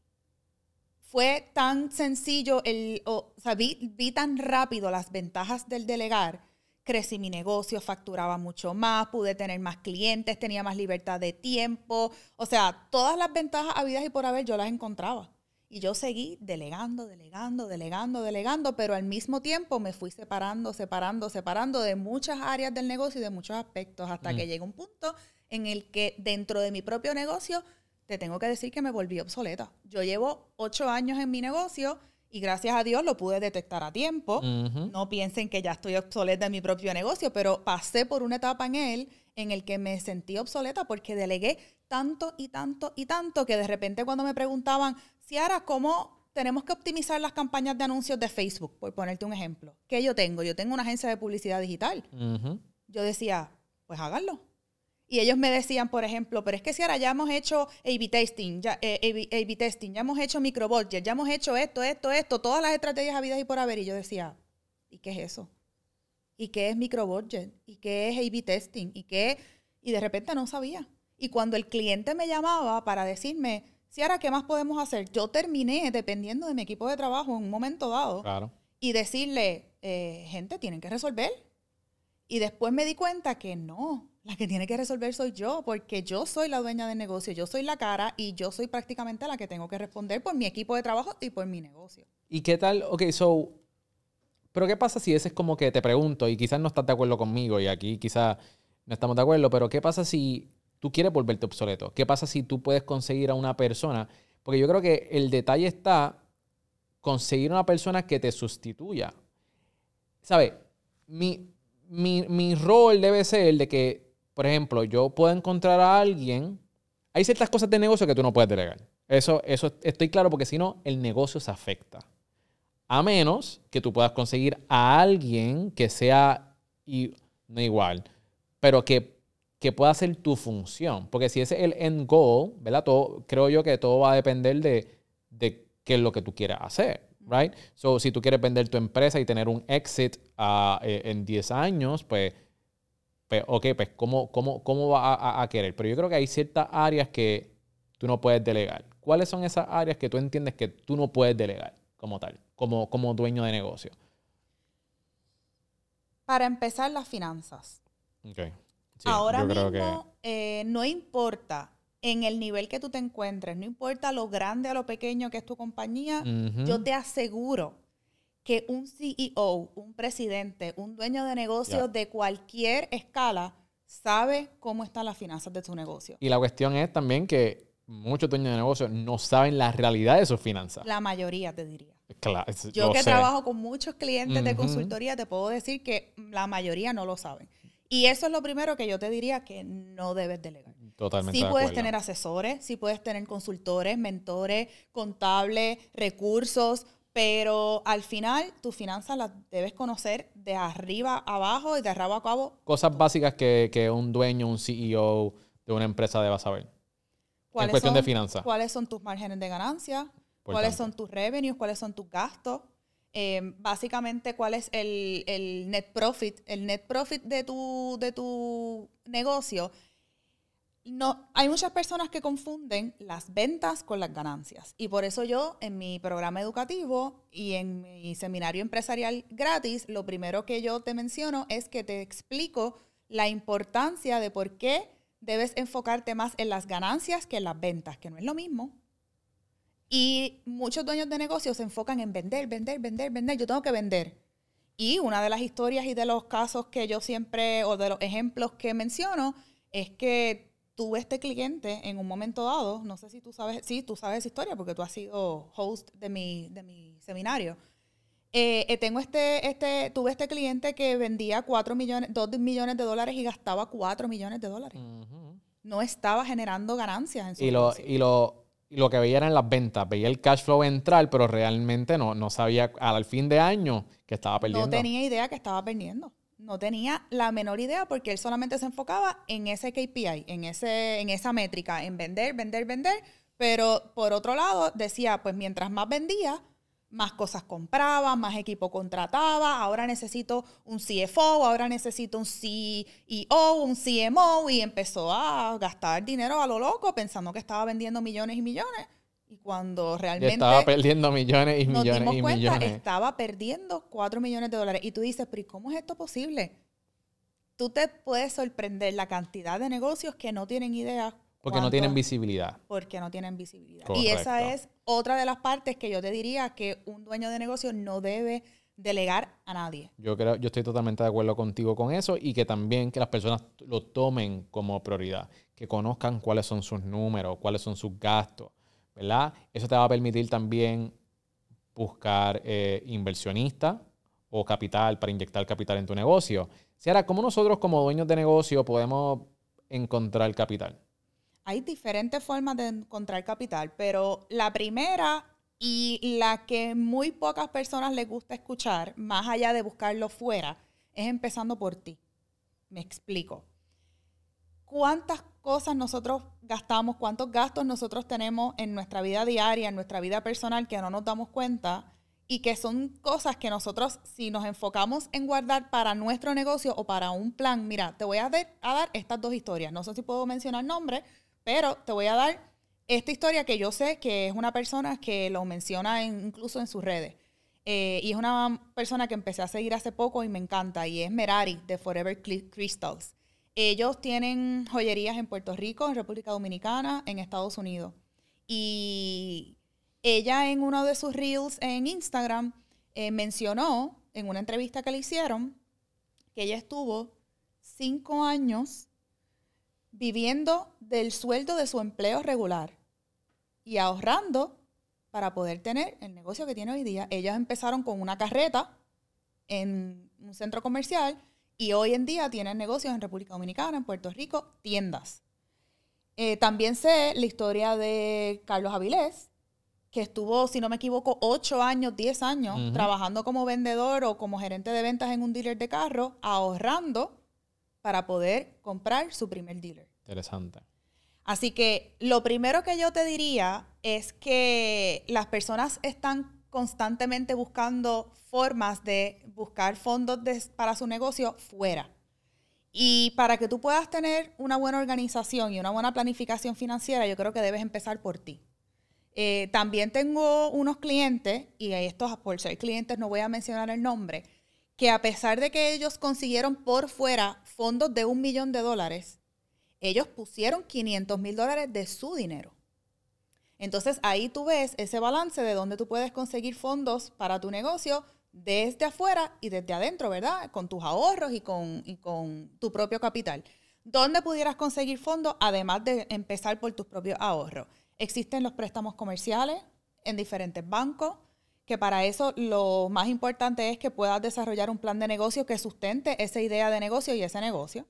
fue tan sencillo, el, o, sea, vi tan rápido las ventajas del delegar crecí mi negocio, facturaba mucho más, pude tener más clientes, tenía más libertad de tiempo. O sea, todas las ventajas habidas y por haber yo las encontraba. Y yo seguí delegando, delegando, delegando, delegando, pero al mismo tiempo me fui separando, separando, separando de muchas áreas del negocio y de muchos aspectos hasta que llega un punto en el que dentro de mi propio negocio te tengo que decir que me volví obsoleta. Yo llevo ocho años en mi negocio y gracias a Dios lo pude detectar a tiempo. No piensen que ya estoy obsoleta en mi propio negocio, pero pasé por una etapa en él en el que me sentí obsoleta porque delegué tanto y tanto y tanto que de repente cuando me preguntaban, Ciara, ¿cómo tenemos que optimizar las campañas de anuncios de Facebook? Por ponerte un ejemplo. ¿Qué yo tengo? Yo tengo una agencia de publicidad digital. Yo decía, pues háganlo. Y ellos me decían, por ejemplo, pero es que si ahora ya hemos hecho A-B testing, ya, eh, testing, ya hemos hecho microbudget, ya hemos hecho esto, esto, esto, todas las estrategias habidas y por haber. Y yo decía, ¿Y qué es eso? ¿Y qué es microbudget? ¿Y qué es A-B testing? ¿Y qué? Y de repente no sabía. Y cuando el cliente me llamaba para decirme, si ahora ¿qué más podemos hacer? Yo terminé dependiendo de mi equipo de trabajo en un momento dado Claro. y decirle, eh, gente, tienen que resolver. Y después me di cuenta que no, la que tiene que resolver soy yo, porque yo soy la dueña del negocio, yo soy la cara y yo soy prácticamente la que tengo que responder por mi equipo de trabajo y por mi negocio. ¿Y qué tal? Ok, so. Pero ¿qué pasa si ese es como que te pregunto y quizás no estás de acuerdo conmigo y aquí quizás no estamos de acuerdo, pero ¿qué pasa si tú quieres volverte obsoleto? ¿Qué pasa si tú puedes conseguir a una persona? Porque yo creo que el detalle está conseguir una persona que te sustituya. ¿Sabes? Mi, mi, mi rol debe ser el de que, por ejemplo, yo puedo encontrar a alguien. Hay ciertas cosas de negocio que tú no puedes delegar. Eso, eso estoy claro porque si no, el negocio se afecta. A menos que tú puedas conseguir a alguien que sea y, no igual, pero que, que pueda hacer tu función. Porque si ese es el end goal, ¿verdad? Todo, creo yo que todo va a depender de, de qué es lo que tú quieras hacer, ¿right? So, si tú quieres vender tu empresa y tener un exit ah, eh, en 10 años, pues, pues ok, pues ¿cómo, cómo, cómo va a, a- querer? Pero yo creo que hay ciertas áreas que tú no puedes delegar. ¿Cuáles son esas áreas que tú entiendes que tú no puedes delegar como tal, como, como dueño de negocio? Para empezar, las finanzas. Ok. Sí, Ahora mismo, eh, no importa en el nivel que tú te encuentres, no importa lo grande o lo pequeño que es tu compañía, yo te aseguro que un CEO, un presidente, un dueño de negocio Ya. de cualquier escala sabe cómo están las finanzas de tu negocio. Y la cuestión es también que muchos dueños de negocio no saben la realidad de sus finanzas. La mayoría te diría. Claro, Yo que sé. trabajo con muchos clientes de consultoría, te puedo decir que la mayoría no lo saben. Y eso es lo primero que yo te diría que no debes delegar. Totalmente Sí de puedes tener asesores, sí puedes tener consultores, mentores, contables, recursos, pero al final tus finanzas las debes conocer de arriba a abajo y de arriba a cabo. Cosas básicas que, que un dueño, un CEO de una empresa deba saber. En ¿Cuáles cuestión son, de finanzas. ¿Cuáles son tus márgenes de ganancia? ¿Cuáles son tus revenues? ¿Cuáles son tus gastos? Eh, básicamente, ¿cuál es el, el net profit? El net profit de tu, de tu negocio. No, hay muchas personas que confunden las ventas con las ganancias. Y por eso yo, en mi programa educativo y en mi seminario empresarial gratis, lo primero que yo te menciono es que te explico la importancia de por qué debes enfocarte más en las ganancias que en las ventas, que no es lo mismo. Y muchos dueños de negocios se enfocan en vender, vender, vender, vender. Yo tengo que vender. Y una de las historias y de los casos que yo siempre, o de los ejemplos que menciono, es que tuve este cliente en un momento dado, no sé si tú sabes, sí, tú sabes esa historia porque tú has sido host de mi, de mi seminario. Eh, eh, tengo este, este, tuve este cliente que vendía 4 millones, 2 millones de dólares y gastaba 4 millones de dólares. No estaba generando ganancias en su Y lo, y, lo, y lo que veía eran las ventas. Veía el cash flow entrar, pero realmente no, no sabía al fin de año que estaba perdiendo. No tenía idea que estaba perdiendo. No tenía la menor idea porque él solamente se enfocaba en ese KPI, en, ese, en esa métrica, en vender, vender, vender. Pero por otro lado, decía, pues mientras más vendía, más cosas compraba, más equipo contrataba, ahora necesito un CFO, ahora necesito un CEO, un CMO, y empezó a gastar dinero a lo loco pensando que estaba vendiendo millones y millones. Y cuando Y realmente estaba perdiendo millones y nos millones dimos y cuenta, millones. estaba perdiendo 4 millones de dólares. Y tú dices, pero ¿y cómo es esto posible? Tú te puedes sorprender la cantidad de negocios que no tienen idea. Porque no tienen visibilidad. Porque no tienen visibilidad. Y esa es otra de las partes que yo te diría que un dueño de negocio no debe delegar a nadie. Yo creo, yo estoy totalmente de acuerdo contigo con eso y que también que las personas lo tomen como prioridad, que conozcan cuáles son sus números, cuáles son sus gastos, ¿verdad? Eso te va a permitir también buscar eh, inversionistas o capital para inyectar capital en tu negocio. Si ahora, ¿cómo nosotros como dueños de negocio podemos encontrar capital? Hay diferentes formas de encontrar capital, pero la primera y la que muy pocas personas les gusta escuchar, más allá de buscarlo fuera, es empezando por ti. Me explico. ¿Cuántas cosas nosotros gastamos, cuántos gastos nosotros tenemos en nuestra vida diaria, en nuestra vida personal que no nos damos cuenta? y que son cosas que nosotros, si nos enfocamos en guardar para nuestro negocio o para un plan, mira, te voy a, dar estas dos historias. No sé si puedo mencionar nombres, pero te voy a dar esta historia que yo sé que es una persona que lo menciona incluso en sus redes. Eh, y es una persona que empecé a seguir hace poco y me encanta, y es Merari de Forever Crystals. Ellos tienen joyerías en Puerto Rico, en República Dominicana, en Estados Unidos. Y ella en uno de sus reels en Instagram eh, mencionó en una entrevista que le hicieron que ella estuvo cinco años viviendo del sueldo de su empleo regular y ahorrando para poder tener el negocio que tiene hoy día. Ellos empezaron con una carreta en un centro comercial y hoy en día tienen negocios en República Dominicana, en Puerto Rico, tiendas. Eh, también sé la historia de Carlos Avilés, que estuvo, si no me equivoco, ocho años, diez años trabajando como vendedor o como gerente de ventas en un dealer de carro, ahorrando para poder comprar su primer dealer. Interesante. Así que lo primero que yo te diría es que las personas están constantemente buscando formas de buscar fondos para su negocio fuera. Y para que tú puedas tener una buena organización y una buena planificación financiera, yo creo que debes empezar por ti. Eh, también tengo unos clientes, y estos por ser clientes no voy a mencionar el nombre, que a pesar de que ellos consiguieron por fuera fondos de un millón de dólares, ellos pusieron 500 mil dólares de su dinero. Entonces ahí tú ves ese balance de dónde tú puedes conseguir fondos para tu negocio desde afuera y desde adentro, ¿verdad? Con tus ahorros y con, y con tu propio capital. ¿Dónde pudieras conseguir fondos además de empezar por tus propios ahorros? Existen los préstamos comerciales en diferentes bancos, que para eso lo más importante es que puedas desarrollar un plan de negocio que sustente esa idea de negocio y ese negocio.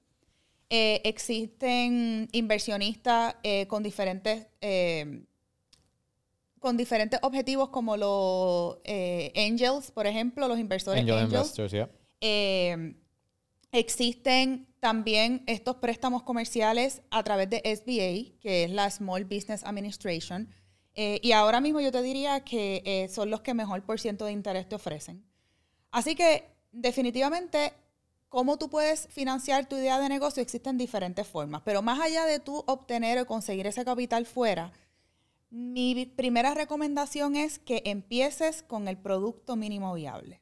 Eh, existen inversionistas eh, con diferentes eh, con diferentes objetivos como los angels, por ejemplo, los inversores Angel investors, existen también estos préstamos comerciales a través de SBA, que es la Small Business Administration. Y ahora mismo yo te diría que son los que mejor por ciento de interés te ofrecen. Así que definitivamente cómo tú puedes financiar tu idea de negocio existen diferentes formas, pero más allá de tú obtener o conseguir ese capital fuera, mi primera recomendación es que empieces con el producto mínimo viable.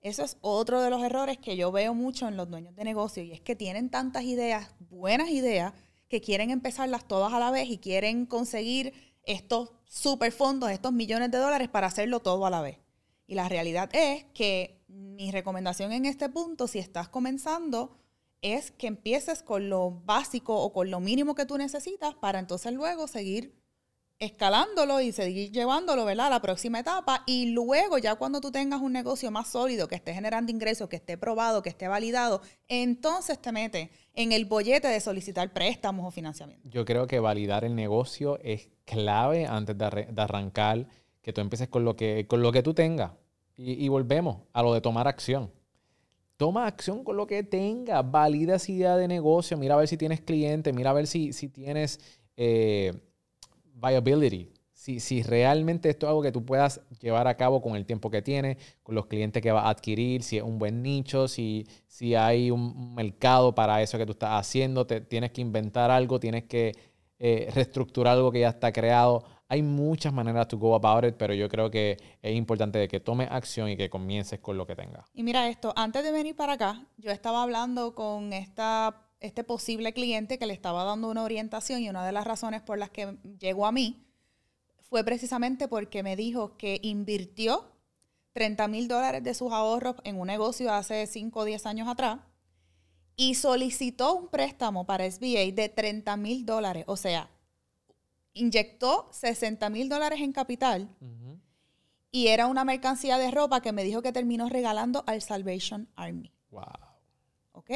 Eso es otro de los errores que yo veo mucho en los dueños de negocio y es que tienen tantas ideas, buenas ideas, que quieren empezarlas todas a la vez y quieren conseguir estos super fondos, estos millones de dólares para hacerlo todo a la vez. Y la realidad es que mi recomendación en este punto, si estás comenzando, es que empieces con lo básico o con lo mínimo que tú necesitas para entonces luego seguir escalándolo y seguir llevándolo ¿verdad? a la próxima etapa. Y luego, ya cuando tú tengas un negocio más sólido, que esté generando ingresos, que esté probado, que esté validado, entonces te metes en el bollete de solicitar préstamos o financiamiento. Yo creo que validar el negocio es clave antes de, arrancar, que tú empieces con lo que, con lo que tú tengas. Y, volvemos a lo de tomar acción. Toma acción con lo que tengas, valida esa idea de negocio, mira a ver si tienes clientes, mira a ver si, si tienes eh, viability, si, si, realmente esto es algo que tú puedas llevar a cabo con el tiempo que tienes, con los clientes que vas a adquirir, si es un buen nicho, si, si hay un mercado para eso que tú estás haciendo, te, tienes que inventar algo, tienes que eh, reestructurar algo que ya está creado. Hay muchas maneras to go about it, pero yo creo que es importante que tomes acción y que comiences con lo que tengas. Y mira esto, antes de venir para acá, yo estaba hablando con esta, este posible cliente que le estaba dando una orientación y una de las razones por las que llegó a mí fue precisamente porque me dijo que invirtió 30 mil dólares de sus ahorros en un negocio hace 5 o 10 años atrás y solicitó un préstamo para SBA de 30 mil dólares. O sea, inyectó 60 mil dólares en capital y era una mercancía de ropa que me dijo que terminó regalando al Salvation Army. Wow. ¿Ok?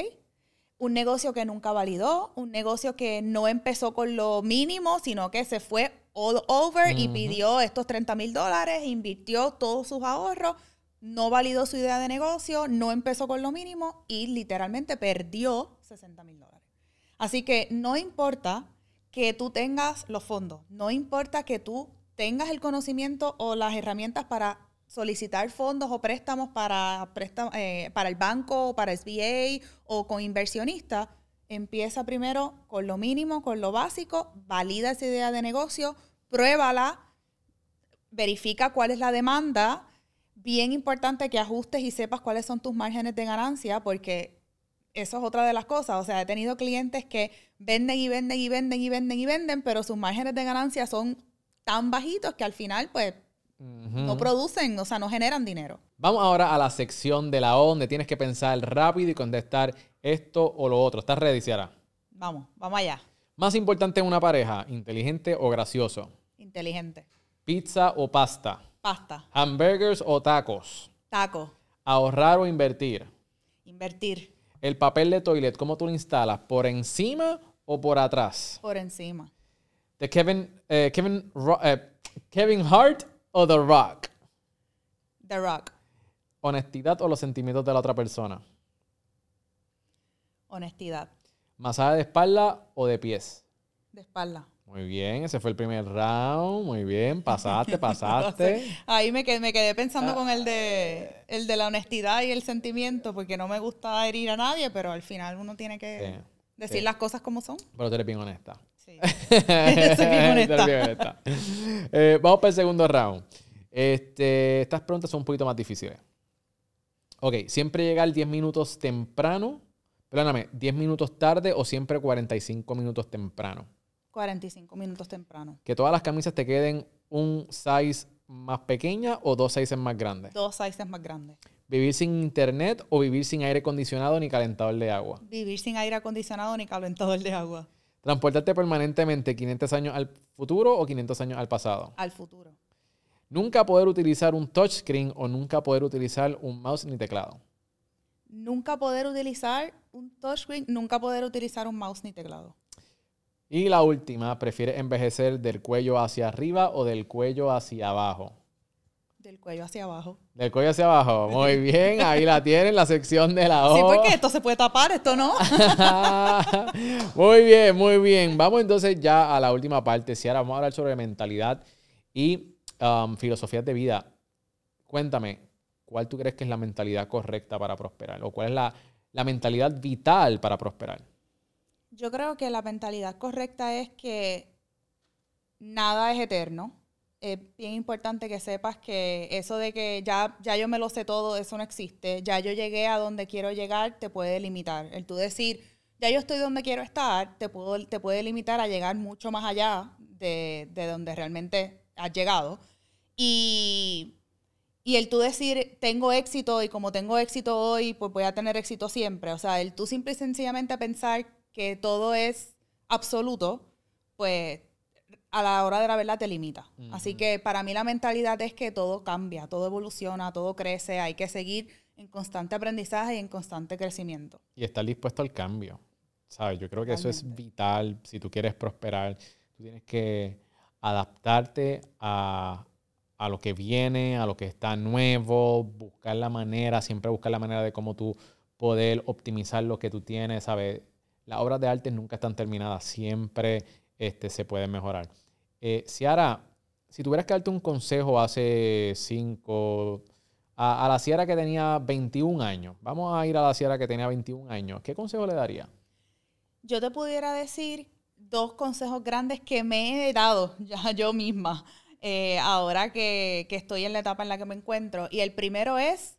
Un negocio que nunca validó, un negocio que no empezó con lo mínimo, sino que se fue all over y pidió estos 30 mil dólares, invirtió todos sus ahorros, no validó su idea de negocio, no empezó con lo mínimo y literalmente perdió 60 mil dólares. Así que no importa que tú tengas los fondos. No importa que tú tengas el conocimiento o las herramientas para solicitar fondos o préstamos para, eh, para el banco o para SBA o con inversionistas, empieza primero con lo mínimo, con lo básico, valida esa idea de negocio, pruébala, verifica cuál es la demanda. Bien importante que ajustes y sepas cuáles son tus márgenes de ganancia, porque eso es otra de las cosas. O sea, he tenido clientes que venden y venden y venden y venden y venden, pero sus márgenes de ganancia son tan bajitos que al final, pues, no producen, o sea, no generan dinero. Vamos ahora a la sección de la O, donde tienes que pensar rápido y contestar esto o lo otro. ¿Estás ready, Ciara? Vamos, vamos allá. Más importante en una pareja, inteligente o gracioso. Inteligente. Pizza o pasta. Pasta. Hamburgers o tacos. Taco. Ahorrar o invertir. Invertir El papel de toilet, ¿cómo tú lo instalas? ¿Por encima o por atrás? por encima. ¿De Kevin, eh, Kevin, eh, Kevin Hart o The Rock? The Rock. ¿Honestidad o los sentimientos de la otra persona? Honestidad. ¿Masaje de espalda o de pies? De espalda. Muy bien, ese fue el primer round. Muy bien, pasaste, pasaste. Ahí me quedé, me quedé pensando con el de, el de la honestidad y el sentimiento, porque no me gusta herir a nadie, pero al final uno tiene que Sí, decir sí. las cosas como son. Pero tú eres bien honesta. Sí. Soy bien honesta. Eh, vamos para el segundo round. Este, estas preguntas son un poquito más difíciles. Ok, ¿siempre llegar 10 minutos temprano? Perdóname, ¿10 minutos tarde o siempre 45 minutos temprano? 45 minutos temprano. Que todas las camisas te queden un size más pequeña o dos sizes más grandes. Dos sizes más grandes. ¿Vivir sin internet o vivir sin aire acondicionado ni calentador de agua? Vivir sin aire acondicionado ni calentador de agua. ¿Transportarte permanentemente 500 años al futuro o 500 años al pasado? Al futuro. Nunca poder utilizar un touchscreen o nunca poder utilizar un mouse ni teclado. Nunca poder utilizar un touchscreen, nunca poder utilizar un mouse ni teclado. Y la última, ¿prefieres envejecer del cuello hacia arriba o del cuello hacia abajo? Del cuello hacia abajo. Del cuello hacia abajo. Muy bien, ahí la tienen, la sección de la O. Sí, porque esto se puede tapar, esto no. muy bien, muy bien. Vamos entonces ya a la última parte. Si ahora vamos a hablar sobre mentalidad y um, filosofías de vida. Cuéntame, ¿cuál tú crees que es la mentalidad correcta para prosperar? ¿O cuál es la, la mentalidad vital para prosperar? Yo creo que la mentalidad correcta es que nada es eterno. Es bien importante que sepas que eso de que ya, ya yo me lo sé todo, eso no existe. Ya yo llegué a donde quiero llegar, te puede limitar. El tú decir, ya yo estoy donde quiero estar, te, puedo, te puede limitar a llegar mucho más allá de, de donde realmente has llegado. Y, y el tú decir, tengo éxito y como tengo éxito hoy, pues voy a tener éxito siempre. O sea, el tú simple y sencillamente pensar que todo es absoluto, pues a la hora de la verdad te limita. Así que para mí la mentalidad es que todo cambia, todo evoluciona, todo crece, hay que seguir en constante aprendizaje y en constante crecimiento. Y estar dispuesto al cambio. ¿Sabes? Yo creo que eso es vital. Si tú quieres prosperar, tú tienes que adaptarte a, a lo que viene, a lo que está nuevo, buscar la manera, siempre buscar la manera de cómo tú poder optimizar lo que tú tienes, ¿sabes? Las obras de arte nunca están terminadas, siempre este, se pueden mejorar. Eh, si tuvieras que darte un consejo hace cinco, a, a la Ciara que tenía 21 años, vamos a ir a la Ciara que tenía 21 años, ¿qué consejo le daría? Yo te pudiera decir dos consejos grandes que me he dado ya yo misma eh, ahora que, que estoy en la etapa en la que me encuentro. Y el primero es,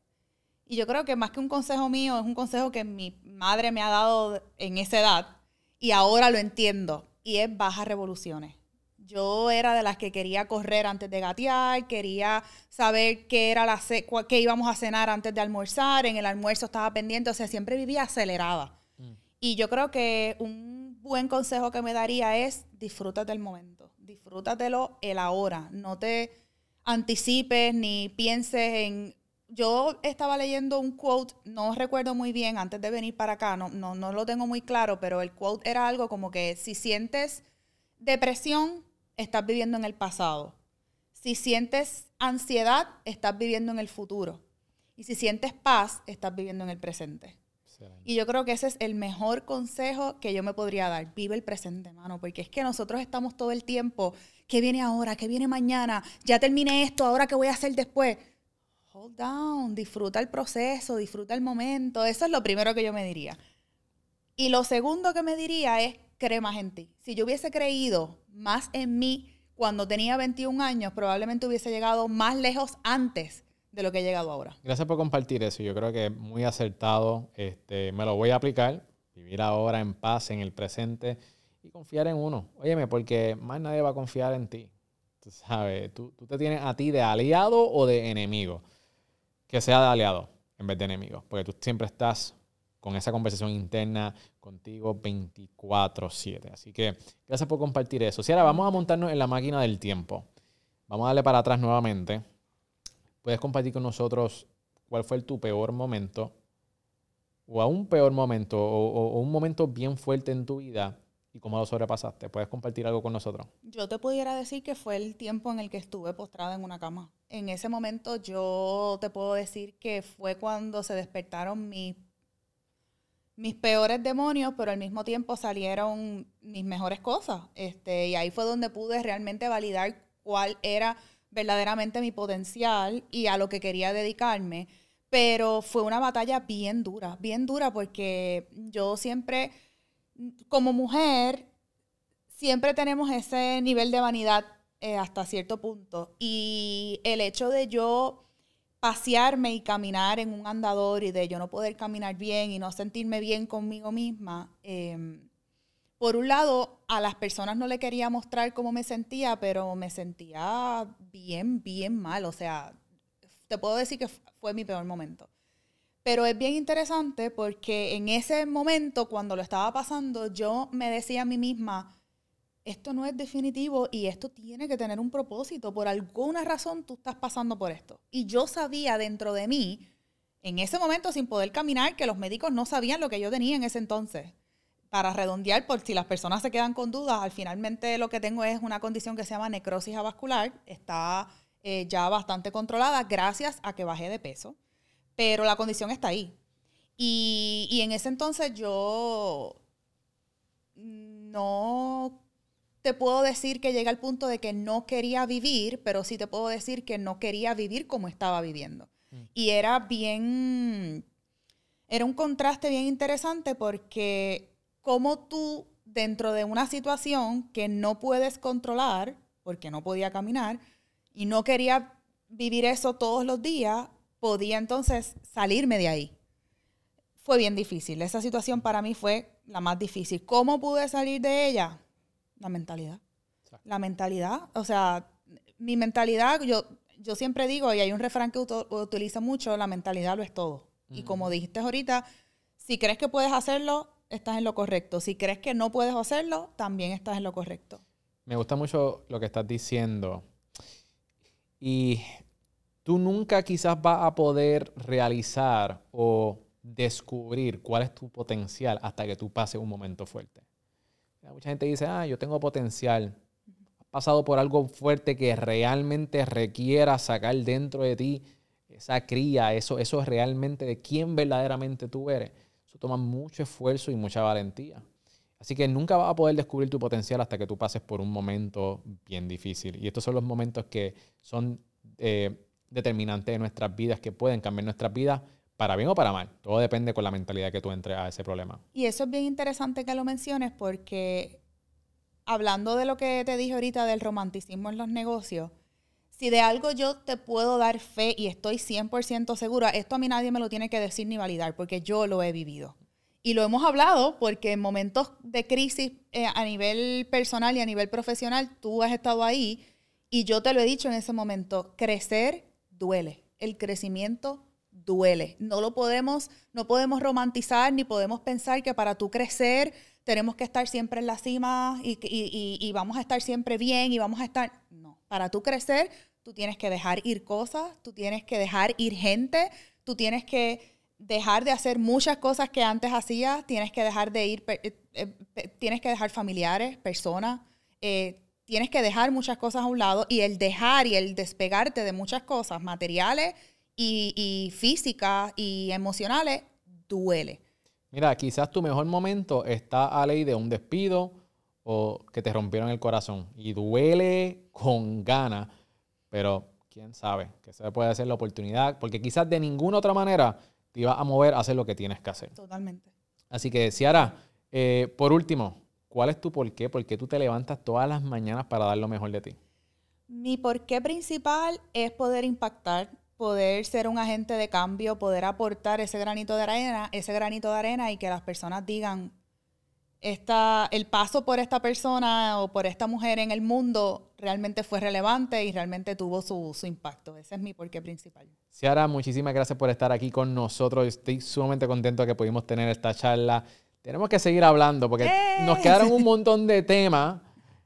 y yo creo que más que un consejo mío, es un consejo que mi madre me ha dado en esa edad y ahora lo entiendo, y es bajas revoluciones. Yo era de las que quería correr antes de gatear, quería saber qué era la qué íbamos a cenar antes de almorzar, en el almuerzo estaba pendiente, o sea, siempre vivía acelerada. Y yo creo que un buen consejo que me daría es disfrútate el momento, disfrútatelo el ahora, no te anticipes ni pienses en... Yo estaba leyendo un quote, no recuerdo muy bien antes de venir para acá, no, no, no lo tengo muy claro, pero el quote era algo como que si sientes depresión, estás viviendo en el pasado. Si sientes ansiedad, estás viviendo en el futuro. Y si sientes paz, estás viviendo en el presente. Y yo creo que ese es el mejor consejo que yo me podría dar. Vive el presente, mano, porque es que nosotros estamos todo el tiempo, ¿qué viene ahora? ¿Qué viene mañana? Ya terminé esto, ¿ahora qué voy a hacer después? Hold down, disfruta el proceso, disfruta el momento. Eso es lo primero que yo me diría. Y lo segundo que me diría es, cree más en ti. Si yo hubiese creído más en mí cuando tenía 21 años, probablemente hubiese llegado más lejos antes de lo que he llegado ahora. Gracias por compartir eso. Yo creo que es muy acertado. Este, me lo voy a aplicar. Vivir ahora en paz, en el presente y confiar en uno. Óyeme, porque más nadie va a confiar en ti. Tú sabes, tú, tú te tienes a ti de aliado o de enemigo. Que sea de aliado en vez de enemigo. Porque tú siempre estás con esa conversación interna contigo 24/7. Así que gracias por compartir eso. Si ahora vamos a montarnos en la máquina del tiempo. Vamos a darle para atrás nuevamente. Puedes compartir con nosotros cuál fue tu peor momento o a un peor momento o, o un momento bien fuerte en tu vida y cómo lo sobrepasaste. ¿Puedes compartir algo con nosotros? Yo te pudiera decir que fue el tiempo en el que estuve postrada en una cama. En ese momento yo te puedo decir que fue cuando se despertaron mis, mis peores demonios, pero al mismo tiempo salieron mis mejores cosas. Este, y ahí fue donde pude realmente validar cuál era verdaderamente mi potencial y a lo que quería dedicarme. Pero fue una batalla bien dura, bien dura porque yo siempre como mujer, siempre tenemos ese nivel de vanidad eh, hasta cierto punto. Y el hecho de yo pasearme y caminar en un andador y de yo no poder caminar bien y no sentirme bien conmigo misma, em, por un lado, a las personas no le quería mostrar cómo me sentía, pero me sentía bien, bien mal. O sea, te puedo decir que fue mi peor momento. Pero es bien interesante porque en ese momento, cuando lo estaba pasando, yo me decía a mí misma, esto no es definitivo y esto tiene que tener un propósito. Por alguna razón tú estás pasando por esto. Y yo sabía dentro de mí, en ese momento sin poder caminar, que los médicos no sabían lo que yo tenía en ese entonces. Para redondear, por si las personas se quedan con dudas, al finalmente lo que tengo es una condición que se llama necrosis avascular. Está eh, ya bastante controlada gracias a que bajé de peso pero la condición está ahí. Y, en ese entonces yo no te puedo decir que llegué al punto de que no quería vivir, pero sí te puedo decir que no quería vivir como estaba viviendo. Mm. Y era bien, era un contraste bien interesante porque como tú dentro de una situación que no puedes controlar, porque no podía caminar, y no quería vivir eso todos los días, podía entonces salirme de ahí. Fue bien difícil. Esa situación para mí fue la más difícil. ¿Cómo pude salir de ella? La mentalidad. La mentalidad. O sea, mi mentalidad, yo, yo siempre digo, y hay un refrán que utilizo mucho, la mentalidad lo es todo. Y como dijiste ahorita, si crees que puedes hacerlo, estás en lo correcto. Si crees que no puedes hacerlo, también estás en lo correcto. Me gusta mucho lo que estás diciendo. Y tú nunca quizás vas a poder realizar o descubrir cuál es tu potencial hasta que tú pases un momento fuerte. Mucha gente dice, ah, yo tengo potencial. Has pasado por algo fuerte que realmente requiera sacar dentro de ti esa cría, eso, eso es realmente de quién verdaderamente tú eres. Eso toma mucho esfuerzo y mucha valentía. Así que nunca vas a poder descubrir tu potencial hasta que tú pases por un momento bien difícil. Y estos son los momentos que son eh, determinantes de nuestras vidas que pueden cambiar nuestras vidas para bien o para mal. Todo depende con la mentalidad que tú entres a ese problema. Y eso es bien interesante que lo menciones porque hablando de lo que te dije ahorita del romanticismo en los negocios, si de algo yo te puedo dar fe y estoy 100% segura, esto a mí nadie me lo tiene que decir ni validar porque yo lo he vivido. Y lo hemos hablado porque en momentos de crisis eh, a nivel personal y a nivel profesional, tú has estado ahí y yo te lo he dicho en ese momento, crecer duele. El crecimiento duele. No lo podemos, no podemos romantizar ni podemos pensar que para tú crecer tenemos que estar siempre en la cima y, vamos a estar siempre bien y vamos a estar... No, para tú crecer tú tienes que dejar ir cosas, tú tienes que dejar ir gente, tú tienes que dejar de hacer muchas cosas que antes hacías, tienes que dejar de ir, eh, eh, tienes que dejar familiares, personas, eh, tienes que dejar muchas cosas a un lado y el dejar y el despegarte de muchas cosas materiales y, físicas y emocionales duele. Mira, quizás tu mejor momento está a ley de un despido o que te rompieron el corazón y duele con ganas, pero quién sabe, que se puede hacer la oportunidad, porque quizás de ninguna otra manera te ibas a mover a hacer lo que tienes que hacer. Totalmente. Así que, Ciara, eh, por último, ¿cuál es tu por qué? ¿Por qué tú te levantas todas las mañanas para dar lo mejor de ti? Mi porqué principal es poder impactar, poder ser un agente de cambio, poder aportar ese granito de arena, ese granito de arena y que las personas digan, esta, el paso por esta persona o por esta mujer en el mundo realmente fue relevante y realmente tuvo su, su impacto. Ese es mi porqué principal. Ciara, muchísimas gracias por estar aquí con nosotros. Estoy sumamente contento que pudimos tener esta charla. Tenemos que seguir hablando porque ¡Eh! nos quedaron un montón de temas.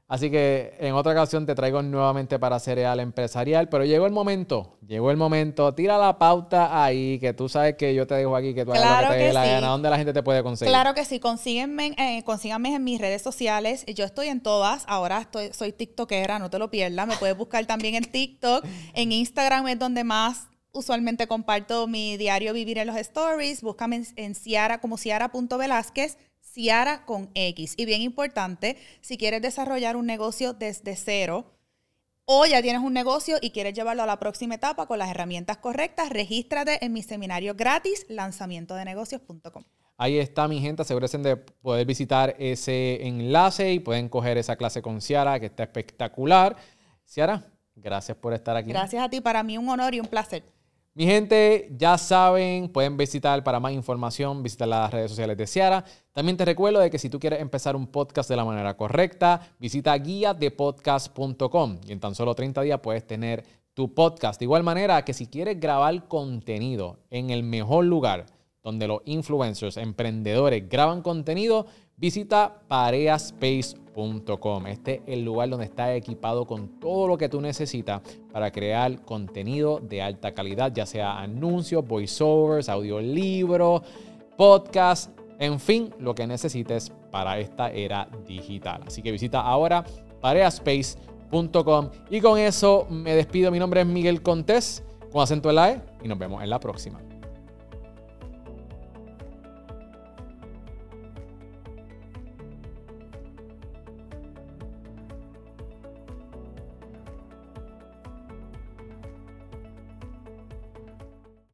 Así que en otra ocasión te traigo nuevamente para Cereal Empresarial. Pero llegó el momento, llegó el momento. Tira la pauta ahí, que tú sabes que yo te dejo aquí, que tú hagas Claro lo que te dé la sí. gana. ¿Dónde la gente te puede conseguir? Claro que sí, consíguenme, eh, consíganme en mis redes sociales. Yo estoy en todas. Ahora estoy, soy TikTokera, no te lo pierdas. Me puedes buscar también en TikTok. En Instagram es donde más usualmente comparto mi diario vivir en los stories. Búscame en, en Ciara como Ciara.velázquez. Ciara con X. Y bien importante, si quieres desarrollar un negocio desde cero, o ya tienes un negocio y quieres llevarlo a la próxima etapa con las herramientas correctas, regístrate en mi seminario gratis, lanzamientodenegocios.com. Ahí está, mi gente. Asegúrense de poder visitar ese enlace y pueden coger esa clase con Ciara, que está espectacular. Ciara, gracias por estar aquí. Gracias a ti, para mí un honor y un placer. Mi gente, ya saben, pueden visitar para más información, visitar las redes sociales de Ciara. También te recuerdo de que si tú quieres empezar un podcast de la manera correcta, visita guiadepodcast.com y en tan solo 30 días puedes tener tu podcast. De igual manera que si quieres grabar contenido en el mejor lugar donde los influencers, emprendedores graban contenido, visita pareaspace.com. Este es el lugar donde está equipado con todo lo que tú necesitas para crear contenido de alta calidad, ya sea anuncios, voiceovers, audiolibros, podcast, en fin, lo que necesites para esta era digital. Así que visita ahora pareaspace.com y con eso me despido. Mi nombre es Miguel Contés con acento en la E y nos vemos en la próxima.